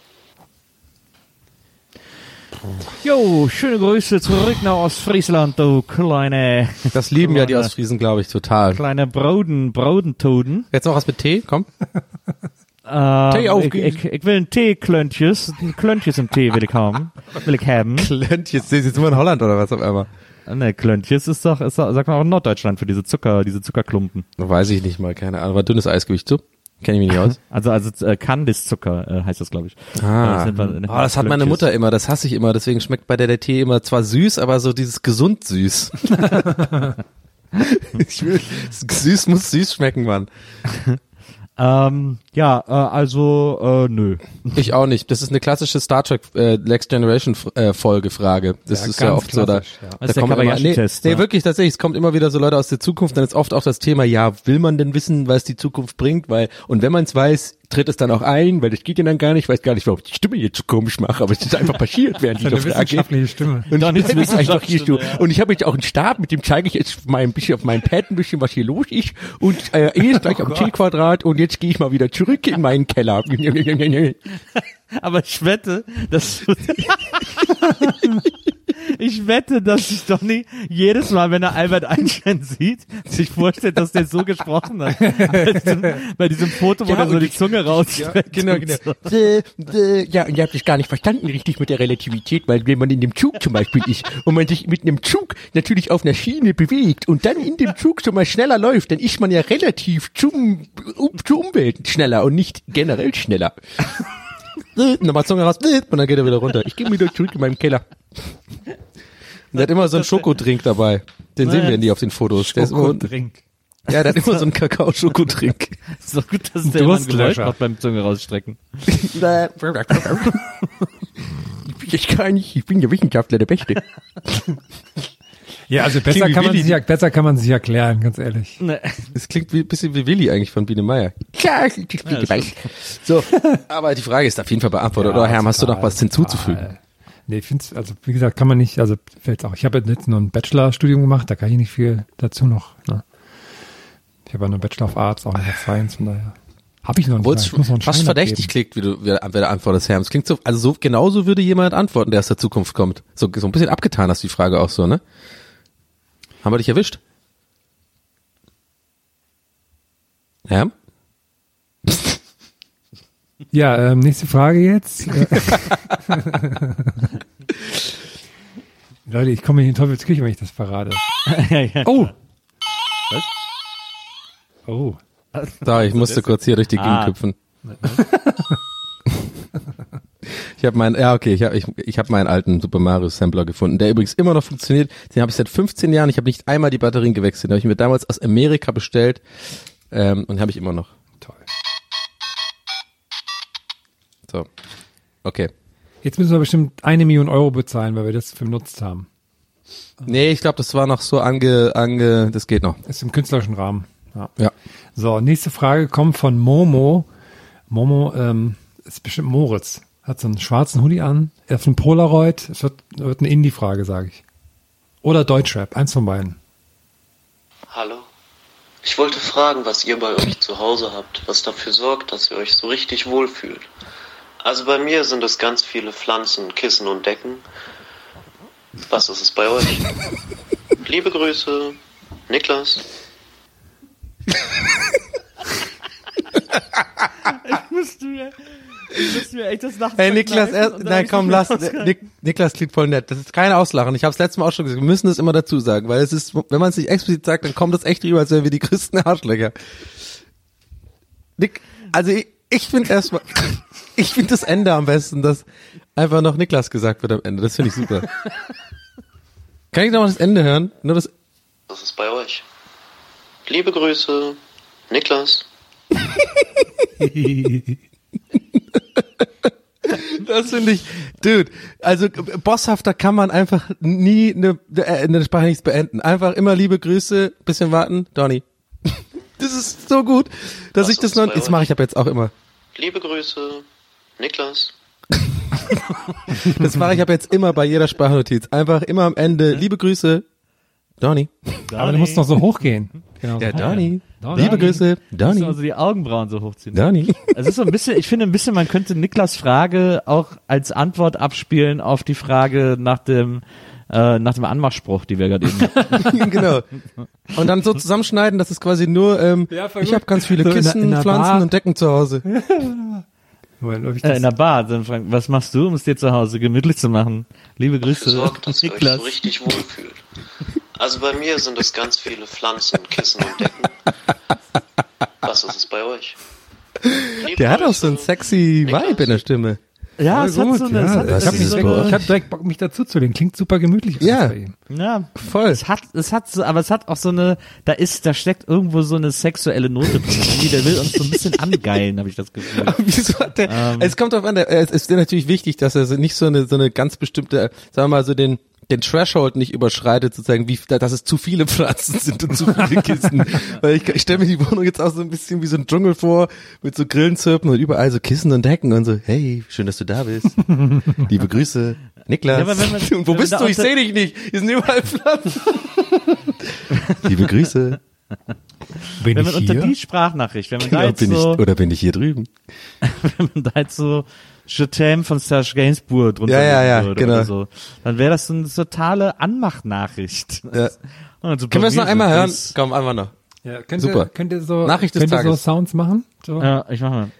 Jo, schöne Grüße zurück nach Ostfriesland, du kleine, Das lieben ja die Kleine- Ostfriesen, glaube ich, total. kleine Broden, Brodentoden. Jetzt noch was mit Tee, komm. Ähm, Tee ich, aufgießen. ich, ich will ein Tee-Klöntjes, ein Klöntjes im Tee will ich haben. Will ich haben. (laughs) Klönt, jetzt sind wir in Holland oder was auf einmal? Ne, Klöntjes ist doch, ist doch, sagt man auch in Norddeutschland für diese Zucker, diese Zuckerklumpen. Weiß ich nicht mal, keine Ahnung. Aber dünnes Eisgewicht, so? Kenn ich mich nicht aus. (laughs) Also, also äh, Kandiszucker äh, heißt das, glaube ich. Ah, Äh, sind wir- oh, das hat meine. Mutter immer, das hasse ich immer, deswegen schmeckt bei der der Tee immer zwar süß, aber so dieses gesund süß. (laughs) (laughs) ich will, süß muss süß schmecken, Mann. Ähm, ja, äh, also, äh, nö. (laughs) Ich auch nicht. Das ist eine klassische Star Trek äh, Next Generation äh, Folge Frage. Das Ja, ist ja oft so da. ja. Das da kommen immer, nee, Kobayashi-Test, nee, ne? wirklich tatsächlich, es kommt immer wieder so Leute aus der Zukunft, dann ist oft auch das Thema, ja, will man denn wissen, was die Zukunft bringt, weil und wenn man es weiß, tritt es dann auch ein, weil das geht ja dann gar nicht, ich weiß gar nicht, warum ich die Stimme jetzt so komisch mache, aber es ist einfach passiert, während ich auf wissenschaftliche Stimme. Und Dann ist ist einfach hier so. Ja. Und ich habe jetzt auch einen Stab, mit dem zeige ich jetzt mal ein bisschen auf meinem Pad ein bisschen, was hier los ist. Und äh, hier ist gleich (laughs) am T-Quadrat und jetzt gehe ich mal wieder zurück in meinen Keller. (laughs) Aber ich wette, dass (laughs) Ich wette, dass sich Donny jedes Mal, wenn er Albert Einstein sieht, sich vorstellt, dass der so gesprochen hat. Bei diesem, Foto, wo Ja, er so die Zunge rausstreckt. genau, und genau. So. Ja, und ihr habt es gar nicht verstanden richtig mit der Relativität, weil wenn man in dem Zug zum Beispiel ist und man sich mit einem Zug natürlich auf einer Schiene bewegt und dann in dem Zug so mal schneller läuft, dann ist man ja relativ zum, um, zur Umwelt schneller und nicht generell schneller. (laughs) Nochmal Zunge raus, und dann geht er wieder runter. Ich gehe wieder zurück in meinen Keller. Und der hat immer so einen Schokodrink dabei. Den sehen wir nie auf den Fotos. Der ist immer, Schokodrink. ja, der hat immer so einen Kakao-Schokodrink. (laughs) So gut, dass der immer ein Geräusch macht beim Zunge rausstrecken. (laughs) ich gar nicht, ich bin der Wissenschaftler, der Beste. (laughs) Ja, also besser Klingt kann, man sich, ja- besser kann man sich erklären, ganz ehrlich. Ne. Das klingt wie, bisschen wie Willi eigentlich von Biene Meier. Klar, ich bin dabei. So, aber die Frage ist auf jeden Fall beantwortet. Ja, Oder Herm, hast du noch was hinzuzufügen? Nee, ich finde also wie gesagt, kann man nicht, also fällt auch. Ich habe jetzt nur ein Bachelorstudium gemacht, da kann ich nicht viel dazu noch. Ne? Ich habe eine Bachelor of Arts, auch nicht of Science, von daher. Habe ich noch nicht. Es Ich muss noch fast verdächtig klingt, wie du, wie, wer da antwortest, Herr. Es klingt so, also so, genauso würde jemand antworten, der aus der Zukunft kommt. So, so ein bisschen abgetan hast du die Frage auch so, ne? Haben wir dich erwischt? Ja? Ja, ähm, nächste Frage jetzt. (laughs) (laughs) Leute, ich komme in die Teufelsküche, wenn ich das verrate. (laughs) ja, ja. Oh! Was? Oh. Da, ich musste kurz hier durch die Gegend Ah. hüpfen. Ich habe meinen, ja okay, ich habe ich, ich hab meinen alten Super Mario Sampler gefunden, der übrigens immer noch funktioniert. Den habe ich seit 15 Jahren. Ich habe nicht einmal die Batterien gewechselt. Den habe ich mir damals aus Amerika bestellt ähm, und habe ich immer noch. So, okay. Jetzt müssen wir bestimmt eine Million Euro bezahlen, weil wir das benutzt haben. Nee, ich glaube, das war noch so ange, ange, das geht noch. Ist im künstlerischen Rahmen. Ja. Ja. So, nächste Frage kommt von Momo. Momo ähm, ist bestimmt Moritz. Hat so einen schwarzen Hoodie an, er hat einen Polaroid. Es wird, wird eine Indie-Frage, sage ich. Oder Deutschrap, eins von beiden. Hallo. Ich wollte fragen, was ihr bei euch zu Hause habt, was dafür sorgt, dass ihr euch so richtig wohlfühlt. Also bei mir sind es ganz viele Pflanzen, Kissen und Decken. Was ist es bei euch? (laughs) Liebe Grüße, Niklas. (laughs) musst du mir, musst du mir echt das nachts Hey Niklas, dann nein ich komm, lass. Nik, Niklas klingt voll nett. Das ist kein Auslachen. Ich habe es letztes Mal auch schon gesagt. Wir müssen das immer dazu sagen, weil es ist, wenn man es nicht explizit sagt, dann kommt das echt rüber, als wären wir die größten Arschlöcher. Nick, also ich, ich finde erstmal, ich finde das Ende am besten, dass einfach noch Niklas gesagt wird am Ende. Das finde ich super. Kann ich noch mal das Ende hören? Nur das, Was ist bei euch? Liebe Grüße, Niklas. (laughs) Das finde ich, dude, also äh, bosshafter kann man einfach nie eine, äh, eine Sprache nichts beenden. Einfach immer liebe Grüße, bisschen warten, Donny. (laughs) Das ist so gut, dass Was ich das noch, jetzt mache ich ab jetzt auch immer. Liebe Grüße, Niklas. (laughs) Das mache ich ab jetzt immer bei jeder Sprachnotiz. Einfach immer am Ende, liebe Grüße, Donny. Aber du musst noch so hochgehen. Genau Ja, so. Donny. Donny. Liebe Grüße, Donny. also die Augenbrauen so hochziehen. Donny. Es ist so ein bisschen, ich finde ein bisschen, man könnte Niklas Frage auch als Antwort abspielen auf die Frage nach dem, äh, nach dem Anmachspruch, die wir gerade eben hatten. (laughs) genau. Und dann so zusammenschneiden, dass es quasi nur, ähm, Ja, ich habe ganz viele So in der- Kissen, in der Pflanzen Bar. und Decken zu Hause. (laughs) Moment, ob ich äh, das, in der Bar. Dann fragen, was machst du, um es dir zu Hause gemütlich zu machen? Liebe Grüße, sorgt, dass ihr euch so richtig wohlfühlt. Also bei mir sind es ganz viele Pflanzen, Kissen und Decken. Was ist es bei euch? Liebe Der hat auch so ein sexy Niklas. Vibe in der Stimme. Ja, Voll es hat so eine, ja. es hat ich habe direkt, ich hab direkt Bock, mich dazuzulegen. Klingt super gemütlich. Ja. bei ihm. ja, Voll. es hat, es hat so, aber es hat auch so eine, da ist, da steckt irgendwo so eine sexuelle Note drin. Der will uns so ein bisschen angeilen, habe ich das Gefühl. (laughs) Wieso hat der, Ähm. es kommt drauf an, der, es ist natürlich wichtig, dass er so nicht so eine, so eine ganz bestimmte, sagen wir mal so den, den Threshold nicht überschreitet, sozusagen, wie, dass es zu viele Pflanzen sind und zu viele Kissen. (laughs) Weil ich, ich stelle mir die Wohnung jetzt auch so ein bisschen wie so ein Dschungel vor, mit so Grillenzirpen und überall so Kissen und Decken und so, hey, schön, dass du da bist. (laughs) Liebe Grüße, Niklas. Ja, aber wenn man- und (laughs) wo wenn bist du? Ich sehe dich nicht. Hier sind überall Pflanzen. Liebe Grüße. Bin Wenn ich man unter hier? die Sprachnachricht, wenn man da Oder jetzt bin, ich, so, oder bin ich hier drüben? (laughs) wenn man da jetzt so Je t'aime von Serge Gainsbourg drunter Ja, ja, ja, würde genau. oder so, dann wäre das so eine totale Anmachnachricht. (laughs) Ja. Und (laughs) so Können wir es noch einmal hören? Komm, einmal noch. Ja, könnt Super. Ihr, könnt ihr so, Nachricht des könnt ihr so Tages. Sounds machen? So? Ja, ich mach mal.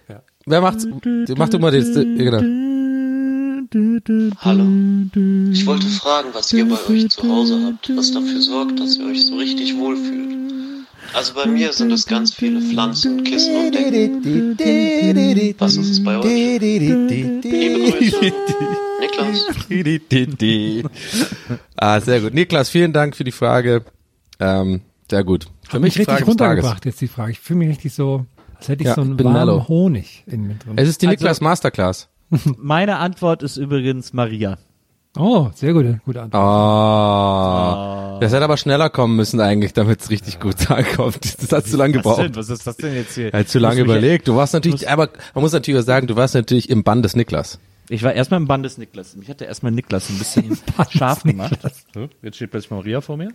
Wer macht's? Mach du mal das, genau. Hallo. Ich wollte fragen, was ihr bei euch zu Hause habt, was dafür sorgt, dass ihr euch so richtig wohlfühlt. Also bei mir sind es ganz viele Pflanzen, Kissen und Decken. Was ist es bei euch? Liebe Grüße, Niklas. ah, sehr gut. Niklas, vielen Dank für die Frage. Ähm, sehr gut. Für Hat mich Frage richtig des Tages. runtergebracht jetzt die Frage. Ich fühle mich richtig so, als hätte ich Ja, so einen warmen mellow. Honig in mir drin. Es ist die Also- Niklas Masterclass. (laughs) Meine Antwort ist übrigens Maria. Oh, sehr gute, gute Antwort. Oh. Das hätte aber schneller kommen müssen eigentlich, damit es richtig gut (laughs) ankommt. Das hat zu lange gebraucht. Was ist das denn jetzt hier? Er hat zu lange überlegt. Du warst natürlich, aber man muss natürlich auch sagen, du warst natürlich im Bann des Niklas. Ich war erstmal im Band des Niklas. Mich hat der erstmal Niklas ein bisschen (laughs) scharf gemacht. So, Jetzt steht plötzlich Maria vor mir.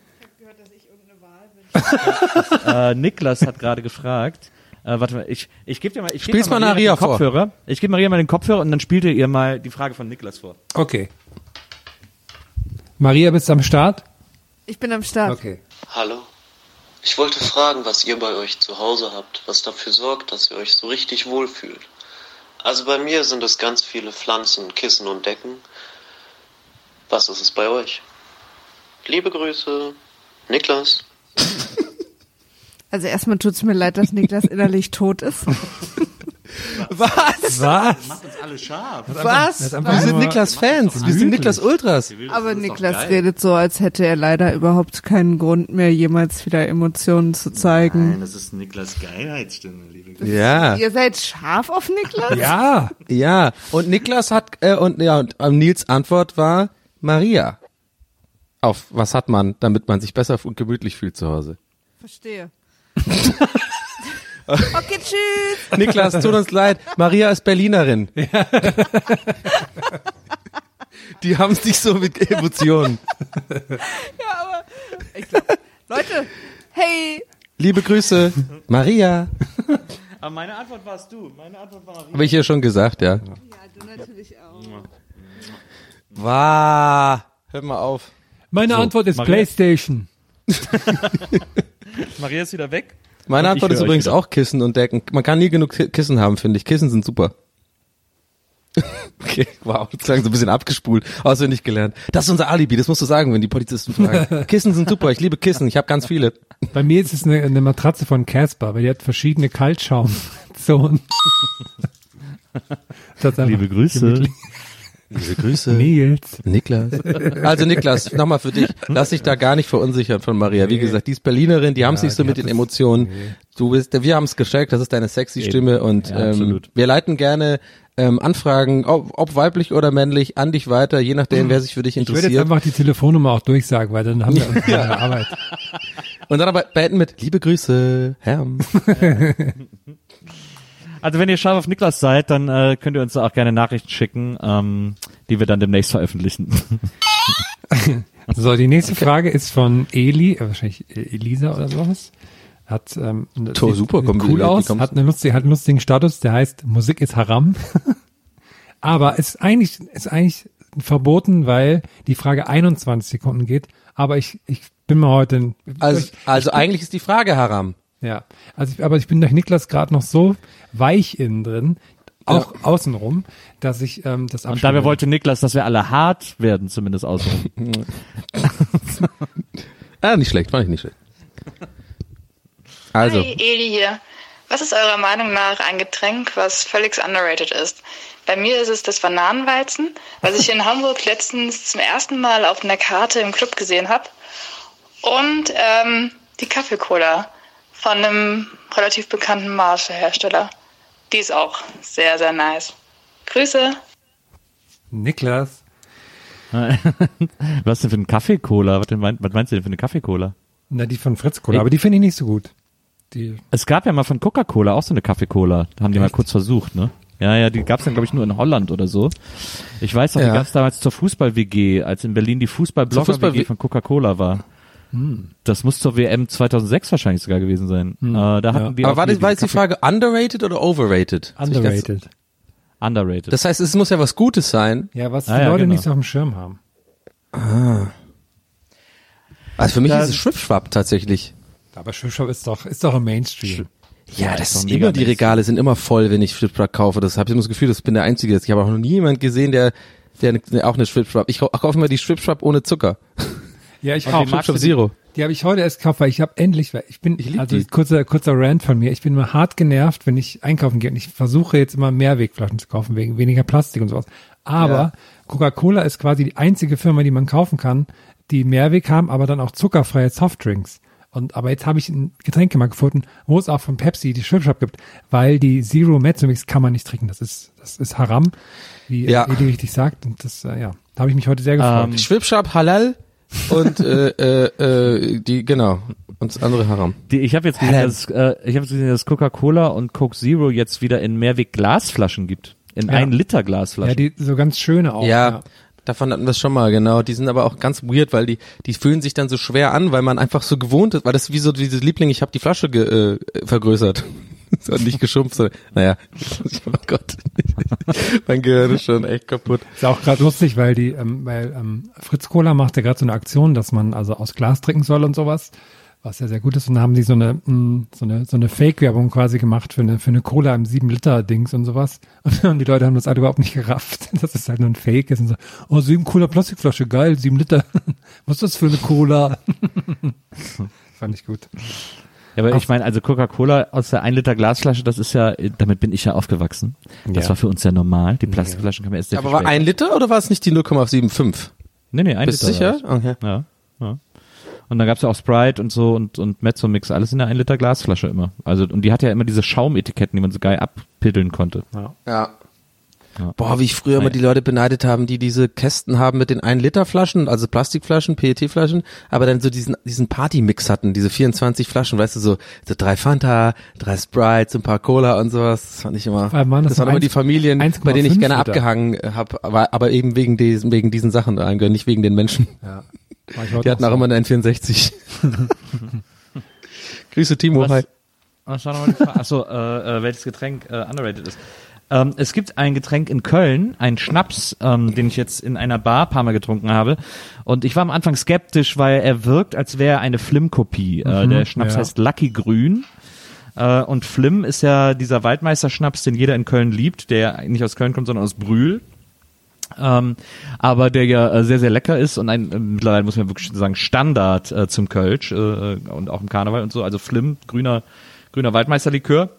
(laughs) äh, Niklas hat gerade gefragt. Äh, warte mal, ich, ich gebe dir mal, ich geb Spiel's mal Maria Maria den vor. Kopfhörer. Ich gebe Maria mal den Kopfhörer und dann spielt ihr ihr mal die Frage von Niklas vor. Okay. Maria, bist du am Start? Ich bin am Start. Okay. Hallo. Ich wollte fragen, was ihr bei euch zu Hause habt, was dafür sorgt, dass ihr euch so richtig wohlfühlt. Also bei mir sind es ganz viele Pflanzen, Kissen und Decken. Was ist es bei euch? Liebe Grüße, Niklas. Also erstmal tut's mir leid, dass Niklas innerlich tot ist. (laughs) Was? Was? Macht uns alle scharf. Was? einfach Wir sind Niklas Fans. Wir sind. Niklas Ultras. Aber Niklas redet so, als hätte er leider überhaupt keinen Grund mehr, jemals wieder Emotionen zu zeigen. das ist Niklas Geilheitsstimme, liebe Ja. Ihr seid scharf auf Niklas? Ja. Ja. Und Niklas hat, äh, und, ja, und ähm, Nils Antwort war Maria. Auf was hat man, damit man sich besser und gemütlich fühlt zu Hause? Verstehe. (laughs) (laughs) okay, tschüss. Niklas, tut uns leid. Maria ist Berlinerin. (laughs) Die haben es nicht so mit Emotionen. Ja, aber ich glaub, Leute, hey, Liebe Grüße, Maria. Aber meine Antwort warst du. Meine Antwort war Maria. Habe ich hier schon gesagt, ja. ja, du natürlich auch. Wow. Hör mal auf. Meine So, Antwort ist Maria- Playstation. (laughs) Maria ist wieder weg. Meine Und Antwort ist übrigens auch Kissen und Decken. Man kann nie genug Ki- Kissen haben, finde ich. Kissen sind super. (laughs) okay, wow, das klang so ein bisschen abgespult. Auswendig gelernt. Das ist unser Alibi, das musst du sagen, wenn die Polizisten fragen. (laughs) Kissen sind super, ich liebe Kissen, ich habe ganz viele. Bei mir ist es eine, eine Matratze von Casper, weil die hat verschiedene Kaltschaumzonen. (laughs) Liebe Grüße. gemütlich. Liebe Grüße. Nils. Niklas. Also Niklas, nochmal für dich. Lass dich da gar nicht verunsichern von Maria. Wie gesagt, die ist Berlinerin, die haben es nicht so mit den Emotionen. Du bist, wir haben es gecheckt, das ist deine sexy Stimme und Ja, ähm, absolut. wir leiten gerne ähm, Anfragen, ob, ob weiblich oder männlich, an dich weiter, je nachdem, wer sich für dich Ich würde jetzt interessiert. einfach die Telefonnummer auch durchsagen, weil dann haben wir (laughs) uns ja. Arbeit. Und dann aber beenden mit Liebe Grüße, Herm. (laughs) Also wenn ihr scharf auf Niklas seid, dann äh, könnt ihr uns da auch gerne Nachrichten schicken, ähm, die wir dann demnächst veröffentlichen. (laughs) So, die nächste Frage ist von Eli, äh, wahrscheinlich äh, Elisa oder sowas. Hat ähm, To, sieht super, komm, cool aus, hat, eine lustige, hat einen lustigen Status, der heißt Musik ist Haram. (laughs) Aber ist eigentlich, ist eigentlich verboten, weil die Frage 21 Sekunden geht. Aber ich, ich bin mal heute, Also, ich, also eigentlich ist die Frage Haram. Ja, also ich, aber ich bin durch Niklas gerade noch so weich innen drin, auch außenrum, dass ich ähm, das Und dabei wollte Niklas, dass wir alle hart werden, zumindest außenrum. (laughs) (laughs) Ah, nicht schlecht, fand ich nicht schlecht. Also, Hi, Eli hier. Was ist eurer Meinung nach ein Getränk, was völlig underrated ist? Bei mir ist es das Bananenweizen, was ich in (laughs) Hamburg letztens zum ersten Mal auf einer Karte im Club gesehen habe. Und ähm, die Kaffee-Cola von einem relativ bekannten Marke-Hersteller. Die ist auch sehr, sehr nice. Grüße. Niklas. (laughs) Was denn für ein Kaffee-Cola? Was, denn mein- was meinst du denn für eine Kaffee-Cola? Na, die von Fritz Cola, aber die finde ich nicht so gut. Die, Es gab ja mal von Coca-Cola auch so eine Kaffee-Cola. Da haben die mal kurz versucht, ne? Ja, ja, die gab's dann, glaube ich, nur in Holland oder so. Ich weiß noch, Ja. die gab's damals zur Fußball-WG, als in Berlin die Fußball-Blogger-WG Fußball- von Coca-Cola war. Das muss zur WM 2006 wahrscheinlich sogar gewesen sein. Äh, da hatten die aber auch war, das, war jetzt die Frage underrated oder overrated? underrated. Underrated. Das heißt, es muss ja was Gutes sein. Ja, was Ah, die ja, Leute genau. nicht auf dem Schirm haben. Also für mich Da- ist es Schwipschwapp tatsächlich. Aber Schwipschwap ist doch, ist doch im Mainstream. Ja, ist das doch ist mega immer, die. Regale sind immer voll, wenn ich Schwipschwapp kaufe. Das habe ich immer das Gefühl, das bin der Einzige. Ich habe auch noch nie jemand gesehen, der, der ne- auch eine Schwipschwapp. Ich kau- kaufe immer die Schwipschwapp ohne Zucker. Ja, ich auch. die Schwipschwapp Zero. Die habe ich heute erst gekauft, weil ich habe endlich, weil ich bin, Ich also die. kurzer kurzer Rant von mir. Ich bin immer hart genervt, wenn ich einkaufen gehe und ich versuche jetzt immer Mehrwegflaschen zu kaufen wegen weniger Plastik und sowas. Aber Ja. Coca-Cola ist quasi die einzige Firma, die man kaufen kann, die Mehrweg haben, aber dann auch zuckerfreie Softdrinks. Und aber jetzt habe ich ein Getränkemarkt gefunden, wo es auch von Pepsi die Schwipschwap gibt, weil die Zero Mezzomix kann man nicht trinken. Das ist das ist Haram, wie Ja. Edi richtig sagt. Und das äh, ja, da habe ich mich heute sehr gefreut. Ähm, Schwipschwapp Halal und äh, äh, äh, die, genau. Und das andere Haram. Die, ich habe jetzt gesehen, dass, äh, ich habe gesehen, dass Coca-Cola und Coke Zero jetzt wieder in Mehrweg Glasflaschen gibt. In Ja. ein Liter ja, Glasflaschen. die so ganz schöne auch. ja, Davon hatten wir es schon mal, genau. Die sind aber auch ganz weird, weil die, die fühlen sich dann so schwer an, weil man einfach so gewohnt ist, weil das ist wie so dieses Liebling, ich habe die Flasche ge, äh, vergrößert. (laughs) so nicht geschrumpft, sondern, naja, (laughs) oh Gott. (laughs) mein Gehirn ist schon echt kaputt. Ist auch gerade lustig, weil die, ähm, weil ähm, Fritz Cola macht ja gerade so eine Aktion, dass man also aus Glas trinken soll und sowas, was ja sehr gut ist. Und da haben die so eine, mh, so eine, so eine Fake-Werbung quasi gemacht für eine, für eine Cola im 7-Liter-Dings und sowas. Und die Leute haben das alle überhaupt nicht gerafft, dass es halt nur ein Fake ist und so, oh, 7 Cola Plastikflasche, geil, 7 Liter. Was ist das für eine Cola? Fand ich gut. Ja, aber ich meine, also Coca-Cola aus der 1 Liter Glasflasche, das ist ja, damit bin ich ja aufgewachsen. Das Ja. war für uns ja normal. Die Plastikflaschen kann man erst sehr Aber viel war ein Liter oder war es nicht die 0,75? Nee, nee, ein Bist Liter. sicher? war das. Okay. Ja, ja. Und dann gab's ja auch Sprite und so und, und Mezzo-Mix, alles in der 1 Liter Glasflasche immer. Also, und die hatte ja immer diese Schaumetiketten, die man so geil abpiddeln konnte. Ja. Ja. Ja. Boah, wie ich früher immer die Leute beneidet haben, die diese Kästen haben mit den 1 Liter Flaschen, also Plastikflaschen, PET-Flaschen, aber dann so diesen, diesen Party-Mix hatten, diese 24 Flaschen, weißt du, so, so drei Fanta, drei Sprites, ein paar Cola und sowas. Das fand ich immer, Vor allem waren das das waren immer die Familien, 1,5 bei denen ich gerne Liter. abgehangen habe, aber, aber eben wegen diesen, wegen diesen Sachen eingehören, nicht wegen den Menschen. Ja. Die hatten auch so. immer eine N64. (laughs) Grüße Timo, hi. Was die Frage? Achso, äh, äh, welches Getränk äh, underrated ist. Ähm, es gibt ein Getränk in Köln, ein Schnaps, ähm, den ich jetzt in einer Bar ein paar Mal getrunken habe. Und ich war am Anfang skeptisch, weil er wirkt, als wäre er eine Flim-Kopie. äh, Mhm, der Schnaps ja. heißt Lucky Grün. Äh, und Flim ist ja dieser Waldmeisterschnaps, den jeder in Köln liebt, der nicht aus Köln kommt, sondern aus Brühl. Ähm, aber der ja äh, sehr, sehr lecker ist und ein, äh, mittlerweile muss man wirklich sagen, Standard äh, zum Kölsch äh, und auch im Karneval und so. Also Flim, grüner, grüner Waldmeisterlikör.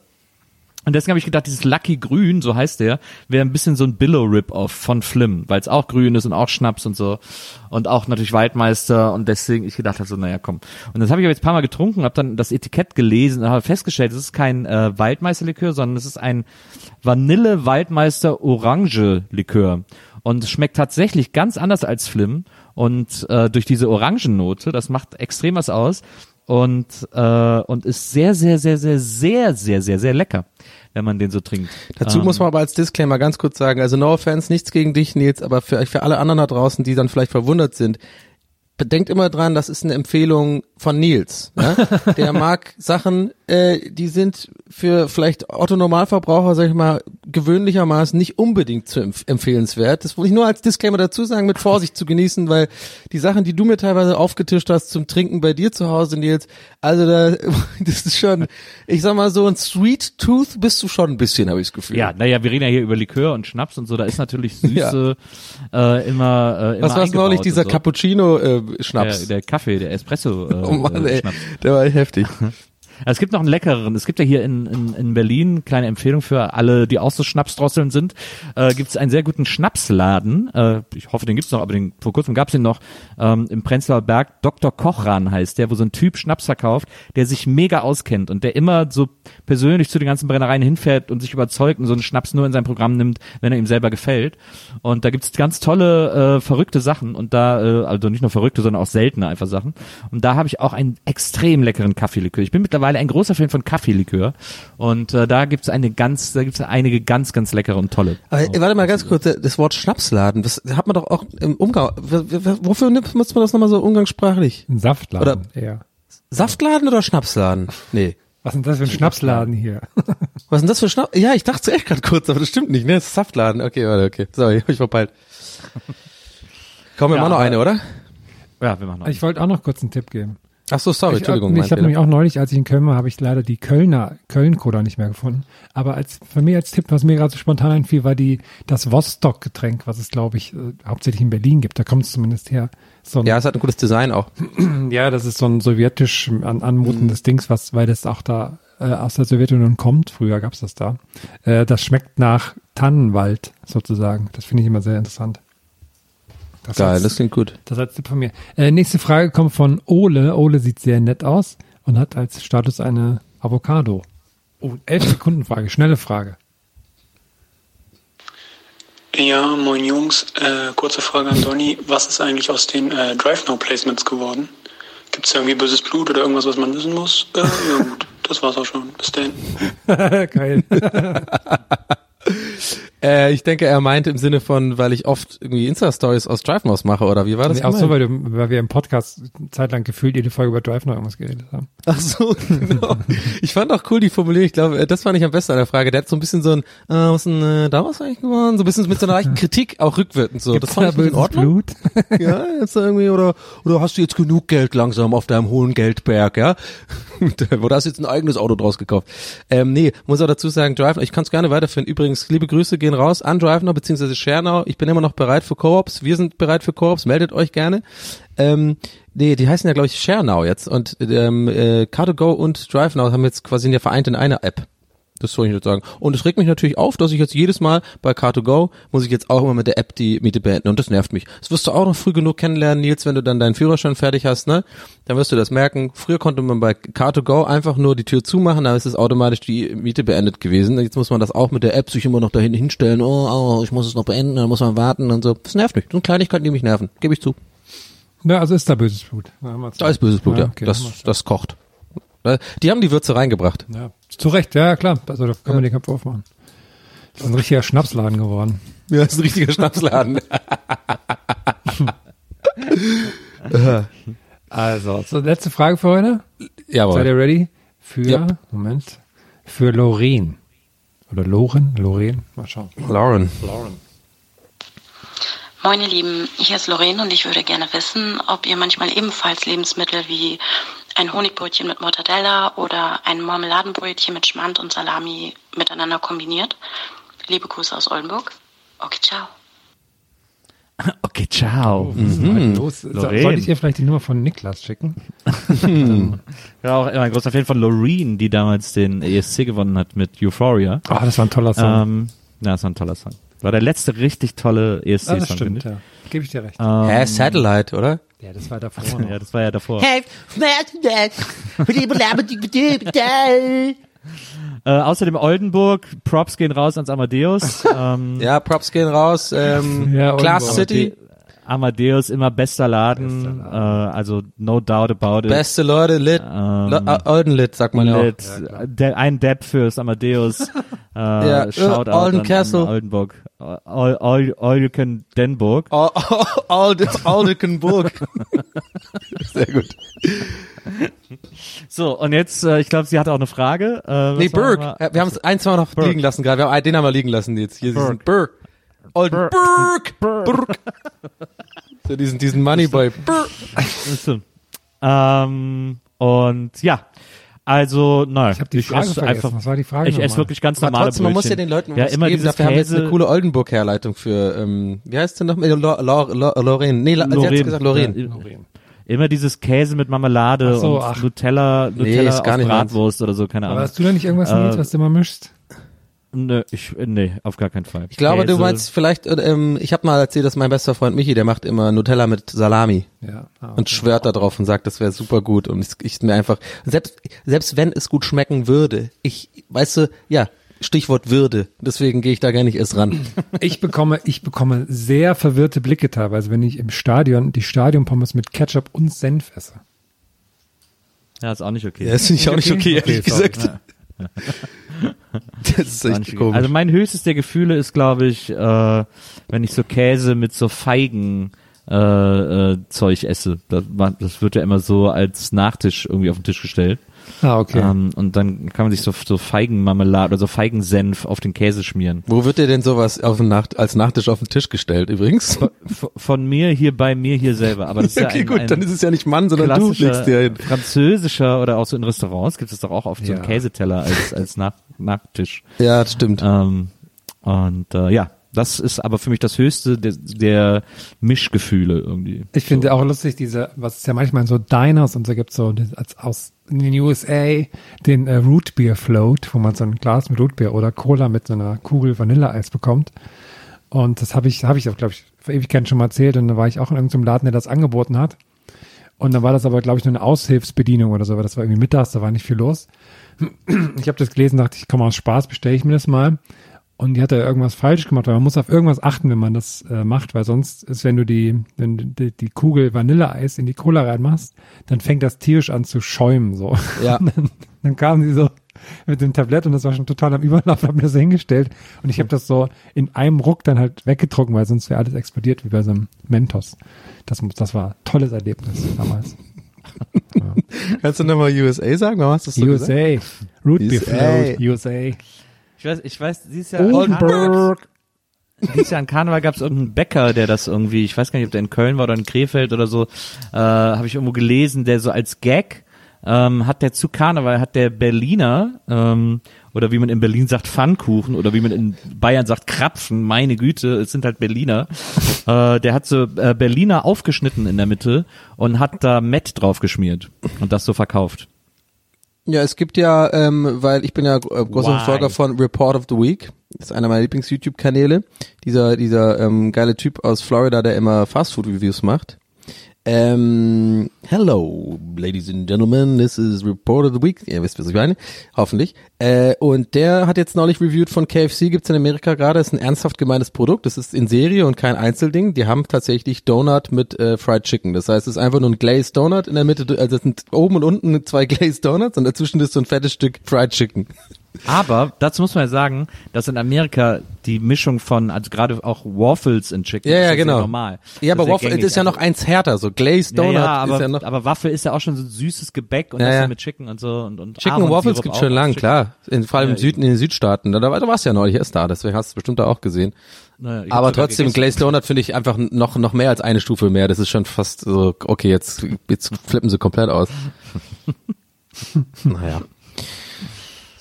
Und deswegen habe ich gedacht, dieses Lucky Grün, so heißt der, wäre ein bisschen so ein Billow-Rip-Off von Flim, weil es auch grün ist und auch Schnaps und so. Und auch natürlich Waldmeister und deswegen ich gedacht habe so, naja, komm. Und das habe ich aber jetzt ein paar Mal getrunken, habe dann das Etikett gelesen und habe festgestellt, es ist kein äh, Waldmeisterlikör, sondern es ist ein Vanille-Waldmeister-Orange-Likör. Und schmeckt tatsächlich ganz anders als Flim. Und äh, durch diese Orangennote, das macht extrem was aus und, äh, und ist sehr, sehr, sehr, sehr, sehr, sehr, sehr, sehr lecker, wenn man den so trinkt. Dazu ähm, muss man aber als Disclaimer ganz kurz sagen, also no offense, nichts gegen dich, Nils, aber für, für alle anderen da draußen, die dann vielleicht verwundert sind, bedenkt immer dran, das ist eine Empfehlung von Nils. Ne? (laughs) Der mag Sachen, äh, die sind für vielleicht Otto-Normalverbraucher, sag ich mal, gewöhnlichermaßen nicht unbedingt zu empf empfehlenswert. Das wollte ich nur als Disclaimer dazu sagen, mit Vorsicht zu genießen, weil die Sachen, die du mir teilweise aufgetischt hast zum Trinken bei dir zu Hause, Nils, also da, (laughs) das ist schon, ich sag mal so, ein Sweet Tooth bist du schon ein bisschen, habe ich das Gefühl. Ja, naja, wir reden ja hier über Likör und Schnaps und so, da ist natürlich (laughs) Süße äh, immer, äh, immer Was war es neulich, dieser so. Cappuccino-Schnaps? Der, der Kaffee, der Espresso äh, (laughs) oh Mann, ey, Schnaps. der war echt heftig. (laughs) Es gibt noch einen leckereren. Es gibt ja hier in, in, in Berlin, kleine Empfehlung für alle, die auch so Schnapsdrosseln sind, äh, gibt es einen sehr guten Schnapsladen. Äh, ich hoffe, den gibt's noch, aber den, vor kurzem gab's den noch ähm, im Prenzlauer Berg. Dr. Kochran heißt der, wo so ein Typ Schnaps verkauft, der sich mega auskennt und der immer so persönlich zu den ganzen Brennereien hinfährt und sich überzeugt und so einen Schnaps nur in sein Programm nimmt, wenn er ihm selber gefällt. Und da gibt's ganz tolle, äh, verrückte Sachen und da, äh, also nicht nur verrückte, sondern auch seltene einfach Sachen. Und da habe ich auch einen extrem leckeren Kaffeelikör. Ich bin mittlerweile ein großer Fan von Kaffeelikör und äh, da gibt's eine ganz, da gibt's einige ganz, ganz leckere und tolle. Aber, äh, warte mal ganz kurz, das Wort Schnapsladen, das hat man doch auch im Umgang. Wofür nutzt man das nochmal so umgangssprachlich? Ein Saftladen Oder eher. Saftladen oder Schnapsladen? Nee. Was ist denn das für ein Schnapsladen hier? (laughs) Was ist denn das für Schnaps? Ja, ich dachte echt gerade kurz, aber das stimmt nicht, ne? Das ist Saftladen. Okay, warte, okay. Sorry, (laughs) hab ich verpeilt. Komm, wir Ja, machen noch eine, oder? Ja, wir machen noch. Ich wollte auch noch kurz einen Tipp geben. Ach so, sorry, ich, Entschuldigung. Ich habe nämlich auch neulich, als ich in Köln war, habe ich leider die Kölner Köln-Cola nicht mehr gefunden. Aber als für mich als Tipp, was mir gerade so spontan einfiel, war die das Vostok-Getränk, was es glaube ich äh, hauptsächlich in Berlin gibt. Da kommt es zumindest her. So ein, Ja, es hat ein gutes Design auch. (clears throat) ja, das ist so ein sowjetisch an, anmutendes Mhm. Dings, was, weil das auch da äh, aus der Sowjetunion kommt. Früher gab's das da. Äh, das schmeckt nach Tannenwald sozusagen. Das finde ich immer sehr interessant. Das Geil, das klingt gut. Das als Tipp von mir. Äh, nächste Frage kommt von Ole. Ole sieht sehr nett aus und hat als Status eine Avocado. Oh, elf Sekunden Frage, schnelle Frage. Ja, moin Jungs. Äh, kurze Frage an Donny. Was ist eigentlich aus den äh, Drive-Now-Placements geworden? Gibt es irgendwie böses Blut oder irgendwas, was man wissen muss? Äh, ja gut, das war's auch schon. Bis dann. (laughs) Geil. Äh, ich denke, er meinte im Sinne von, weil ich oft irgendwie Insta-Stories aus Drive Mouse mache, oder wie war das? Nee, auch so, weil, du, weil wir im Podcast zeitlang gefühlt jede Folge über Drive noch irgendwas geredet haben. Ach so, genau. Ich fand auch cool die Formulierung. Ich glaube, das fand ich am besten an der Frage. Der hat so ein bisschen so ein, äh, was denn äh, da was eigentlich geworden? So ein bisschen mit so einer leichten Kritik, auch rückwirkend so. Gibt's das fand da ich in Ordnung. Blut? (laughs) ja, jetzt irgendwie, oder, oder hast du jetzt genug Geld langsam auf deinem hohen Geldberg, ja? (laughs) oder hast du jetzt ein eigenes Auto draus gekauft? Ähm, nee, muss auch dazu sagen, Drive, ich kann es gerne weiterführen. Übrigens, liebe Grüße gehen raus an Drive beziehungsweise Schernau. Ich bin immer noch bereit für Koops. Wir sind bereit für Koops. Meldet euch gerne. Ähm, nee, die heißen ja, glaube ich, Schernau jetzt. Und ähm, äh, Car2Go und DriveNow haben jetzt quasi ja vereint in einer App. Das soll ich jetzt sagen. Und es regt mich natürlich auf, dass ich jetzt jedes Mal bei Car2Go muss ich jetzt auch immer mit der App die Miete beenden und das nervt mich. Das wirst du auch noch früh genug kennenlernen, Nils, wenn du dann deinen Führerschein fertig hast, ne? Dann wirst du das merken. Früher konnte man bei Car2Go einfach nur die Tür zumachen, dann ist es automatisch die Miete beendet gewesen. Jetzt muss man das auch mit der App sich immer noch dahin hinstellen. Oh, oh, ich muss es noch beenden, dann muss man warten und so. Das nervt mich. Das sind Kleinigkeiten, die mich nerven. Gebe ich zu. Ja, also ist da böses Blut. Ja, wir Da ist böses Blut, ja. okay, haben das, das kocht. Die haben die Würze reingebracht. Ja, zu Recht, ja klar. Also da kann man den Kampf aufmachen. Das ist ein richtiger Schnapsladen geworden. Ja, das ist ein richtiger Schnapsladen. (laughs) also, so letzte Frage für heute. Jawohl. Seid ihr ready? Für, Yep. Moment, für Lorraine. Oder Loren? Lorraine? Mal schauen. Lauren. Lauren. Moin ihr Lieben, hier ist Lorraine und ich würde gerne wissen, ob ihr manchmal ebenfalls Lebensmittel wie ein Honigbrötchen mit Mortadella oder ein Marmeladenbrötchen mit Schmand und Salami miteinander kombiniert. Liebe Grüße aus Oldenburg. Okay, ciao. (laughs) Okay, ciao. Mhm. Los. Lorraine. Soll ich ihr vielleicht die Nummer von Niklas schicken? (laughs) Ja, auch immer ein großer Fan von Loreen, die damals den ESC gewonnen hat mit Euphoria. Ah, das war ein toller Song. Ähm, ja, das war ein toller Song. War der letzte richtig tolle ESC-Song. das stimmt, ja. Gebe ich dir recht. Ähm, Hä, Satellite, oder? Ja, das war davor. ja, noch. das war ja davor. Äh, außerdem Oldenburg, Props gehen raus ans Amadeus. (laughs) ähm, Ja, Props gehen raus. Ähm, Ja, Class. City. Amadeus immer bester Laden, Äh, also no doubt about it. Beste Leute, Lit. Ähm, äh, Oldenlit, sagt man ja auch. Lit, der, ein Depp fürs Amadeus. (laughs) äh, Ja, Shoutout äh, Olden an, Castle. An Oldenburg. All, all, all you can Denburg. Al- Al- (laughs) Aldekenburg. (laughs) Sehr gut. So, und jetzt, äh, ich glaube, sie hatte auch eine Frage. Äh, Nee, Burg. mal- Wir haben es ein, zwei noch Burg. liegen lassen gerade. Wir haben, den haben wir liegen lassen jetzt. Hier Burg. diesen Burg. Oldenburg. Burg. So diesen, diesen Moneyboy. Burg. Ähm, und ja, also nein, Ich habe die Frage esse vergessen. einfach, Was war die Frage ich esse nochmal? wirklich ganz Aber normale trotzdem, man muss ja Brötchen. den Leuten ja, was immer geben. Dafür haben wir jetzt eine Käse- coole Oldenburg-Herleitung für, ähm, wie heißt denn noch? Äh, Lo- Lo- Lo- Lorraine. Nee, La- sie Lorraine. hat gesagt Lorraine. Ja, Immer dieses Käse mit Marmelade Ach so, und ach. Nutella, Nutella ist gar auf. Bratwurst oder so, keine Aber Ahnung. hast du da nicht irgendwas, Äh, Nils, was du immer mischst? Nö, ich, nee, auf gar keinen Fall. Ich glaube, du Käse. meinst vielleicht, äh, ähm, ich habe mal erzählt, dass mein bester Freund Michi, der macht immer Nutella mit Salami Ja. Ah, und schwört da drauf und sagt, das wäre super gut und ich, ich mir einfach selbst selbst wenn es gut schmecken würde, ich weißt du, ja, Stichwort Würde, deswegen gehe ich da gar nicht erst ran. (laughs) Ich bekomme, ich bekomme sehr verwirrte Blicke teilweise, wenn ich im Stadion die Stadionpommes mit Ketchup und Senf esse. Ja, ist auch nicht okay. Ja, das finde ich auch nicht okay, ehrlich sorry. gesagt. (laughs) Das ist echt komisch. Also mein höchstes der Gefühle ist, glaube ich, äh, wenn ich so Käse mit so Feigen äh, äh, Zeug esse. Das, das wird ja immer so als Nachtisch irgendwie auf den Tisch gestellt. Ah, okay. Ähm, und dann kann man sich so, so Feigenmarmelade oder so Feigensenf auf den Käse schmieren. Wo wird dir denn sowas auf den Nacht, als Nachtisch auf den Tisch gestellt übrigens? F von mir hier bei mir hier selber. Aber das ist ja okay, ein, gut, ein dann ist es ja nicht Mann, sondern du legst dir hin. französischer oder auch so in Restaurants gibt es doch auch oft so einen Ja. Käseteller als, als Nach Nachtisch. Ja, das stimmt. Ähm, und äh, ja, das ist aber für mich das höchste der, der Mischgefühle irgendwie. Ich finde auch lustig, diese, was es ja manchmal in so Diners und so gibt, so als aus in den USA den äh, Root Beer Float, wo man so ein Glas mit Root Beer oder Cola mit so einer Kugel Vanilleeis bekommt. Und das habe ich, habe ich auch, glaube ich, vor Ewigkeiten schon mal erzählt und da war ich auch in irgendeinem Laden, der das angeboten hat. Und dann war das aber, glaube ich, nur eine Aushilfsbedienung oder so, weil das war irgendwie mittags, da war nicht viel los. Ich habe das gelesen, dachte ich, komm aus Spaß, bestelle ich mir das mal. Und die hat da irgendwas falsch gemacht, weil man muss auf irgendwas achten, wenn man das äh, macht, weil sonst ist, wenn du die, wenn du die, die Kugel Vanilleeis in die Cola reinmachst, dann fängt das tierisch an zu schäumen, so. Ja. (laughs) Dann, dann kam sie so, mit dem Tablett und das war schon total am Überlauf, habe mir das so hingestellt und ich habe das so in einem Ruck dann halt weggedruckt, weil sonst wäre alles explodiert wie bei so einem Mentos. Das, das war ein tolles Erlebnis damals. (laughs) Kannst du nochmal USA sagen? Warum hast du das so USA, gesagt? Root Beef USA. Float, USA. Ich weiß, ich weiß, dieses Jahr, Oldenburg. dieses Jahr an Karneval gab es irgendeinen Bäcker, der das irgendwie, ich weiß gar nicht, ob der in Köln war oder in Krefeld oder so, äh, habe ich irgendwo gelesen, der so als Gag ähm, hat der zu Karneval, hat der Berliner, ähm, oder wie man in Berlin sagt, Pfannkuchen, oder wie man in Bayern sagt, Krapfen, meine Güte, es sind halt Berliner. äh, der hat so äh, Berliner aufgeschnitten in der Mitte und hat da Met drauf geschmiert und das so verkauft. Ja, es gibt ja, ähm, weil ich bin ja äh, großer? Verfolger von Report of the Week. Das ist einer meiner Lieblings-YouTube-Kanäle. Dieser, dieser ähm, geile Typ aus Florida, der immer Fastfood-Reviews macht. Ähm, hello, ladies and gentlemen, this is Report of the Week. Ihr wisst, was ich meine. Hoffentlich. Äh, und der hat jetzt neulich reviewed von KFC, gibt's in Amerika gerade. ist ein ernsthaft gemeines Produkt. Das ist in Serie und kein Einzelding. Die haben tatsächlich Donut mit äh, Fried Chicken. Das heißt, es ist einfach nur ein Glazed Donut in der Mitte. Also es sind oben und unten zwei (laughs) Glazed Donuts und dazwischen ist so ein fettes Stück Fried Chicken. Aber dazu muss man ja sagen, dass in Amerika die Mischung von, also gerade auch Waffles in Chicken Ja, ist ja, sehr genau. normal. Ja, aber Das Waffle ist ja noch eins härter. So Glazed Ja, Donut ja, aber, ist ja noch. aber Waffel ist ja auch schon so ein süßes Gebäck und Ja, das ja. ja mit Chicken und so und, und Chicken und Waffles gibt's auch. schon lang, Chicken. klar. In, vor allem im Ja, Süden, in den Südstaaten. Da, da, warst du ja neulich erst da, deswegen hast du es bestimmt da auch gesehen. Naja, Aber trotzdem, gegessen. Glazed Donut finde ich einfach noch, noch mehr als eine Stufe mehr. Das ist schon fast so, okay, jetzt, jetzt flippen sie komplett aus. (laughs) naja.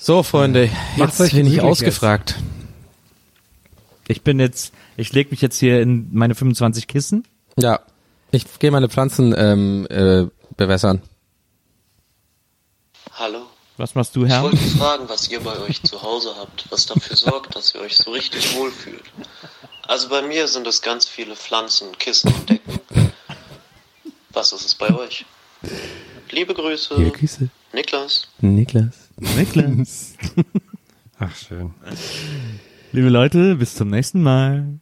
So, Freunde, Macht's jetzt euch bin ich ausgefragt. Ich bin jetzt, ich leg mich jetzt hier in meine 25 Kissen. Ja, ich gehe meine Pflanzen ähm, äh, bewässern. Hallo? Was machst du, Ich Herr? wollte fragen, was ihr bei euch zu Hause habt, was dafür sorgt, dass ihr euch so richtig wohlfühlt. Also bei mir sind es ganz viele Pflanzen, Kissen und Decken. Was ist es bei euch? Liebe Grüße. Liebe Grüße. Niklas. Niklas. Niklas. (laughs) Ach, schön. Liebe Leute, bis zum nächsten Mal.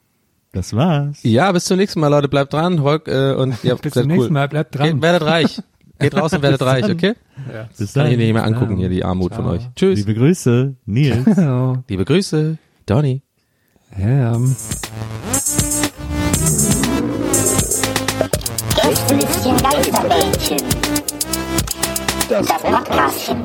Das war's. Ja, bis zum nächsten Mal, Leute. Bleibt dran. Holk, äh, und ja, Bis zum cool. nächsten Mal, bleibt dran. Geht, werdet reich. Geht raus und werdet reich, dann. okay? Ja. Bis Kann ich dann. nicht mehr angucken, hier die Armut von Ciao. euch. Tschüss. Liebe Grüße, Nils. Hallo. (laughs) Liebe Grüße, Donny. Ja. Gästelistchen Geisterbällchen. Das Podcastchen.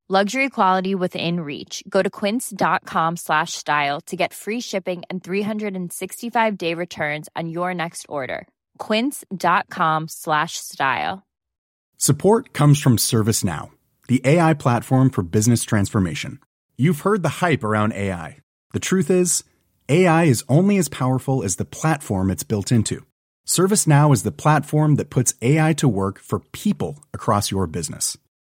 Luxury quality within reach. Go to quince.com slash style to get free shipping and 365 day returns on your next order. Quince.com slash style. Support comes from ServiceNow, the AI platform for business transformation. You've heard the hype around AI. The truth is, AI is only as powerful as the platform it's built into. ServiceNow is the platform that puts AI to work for people across your business,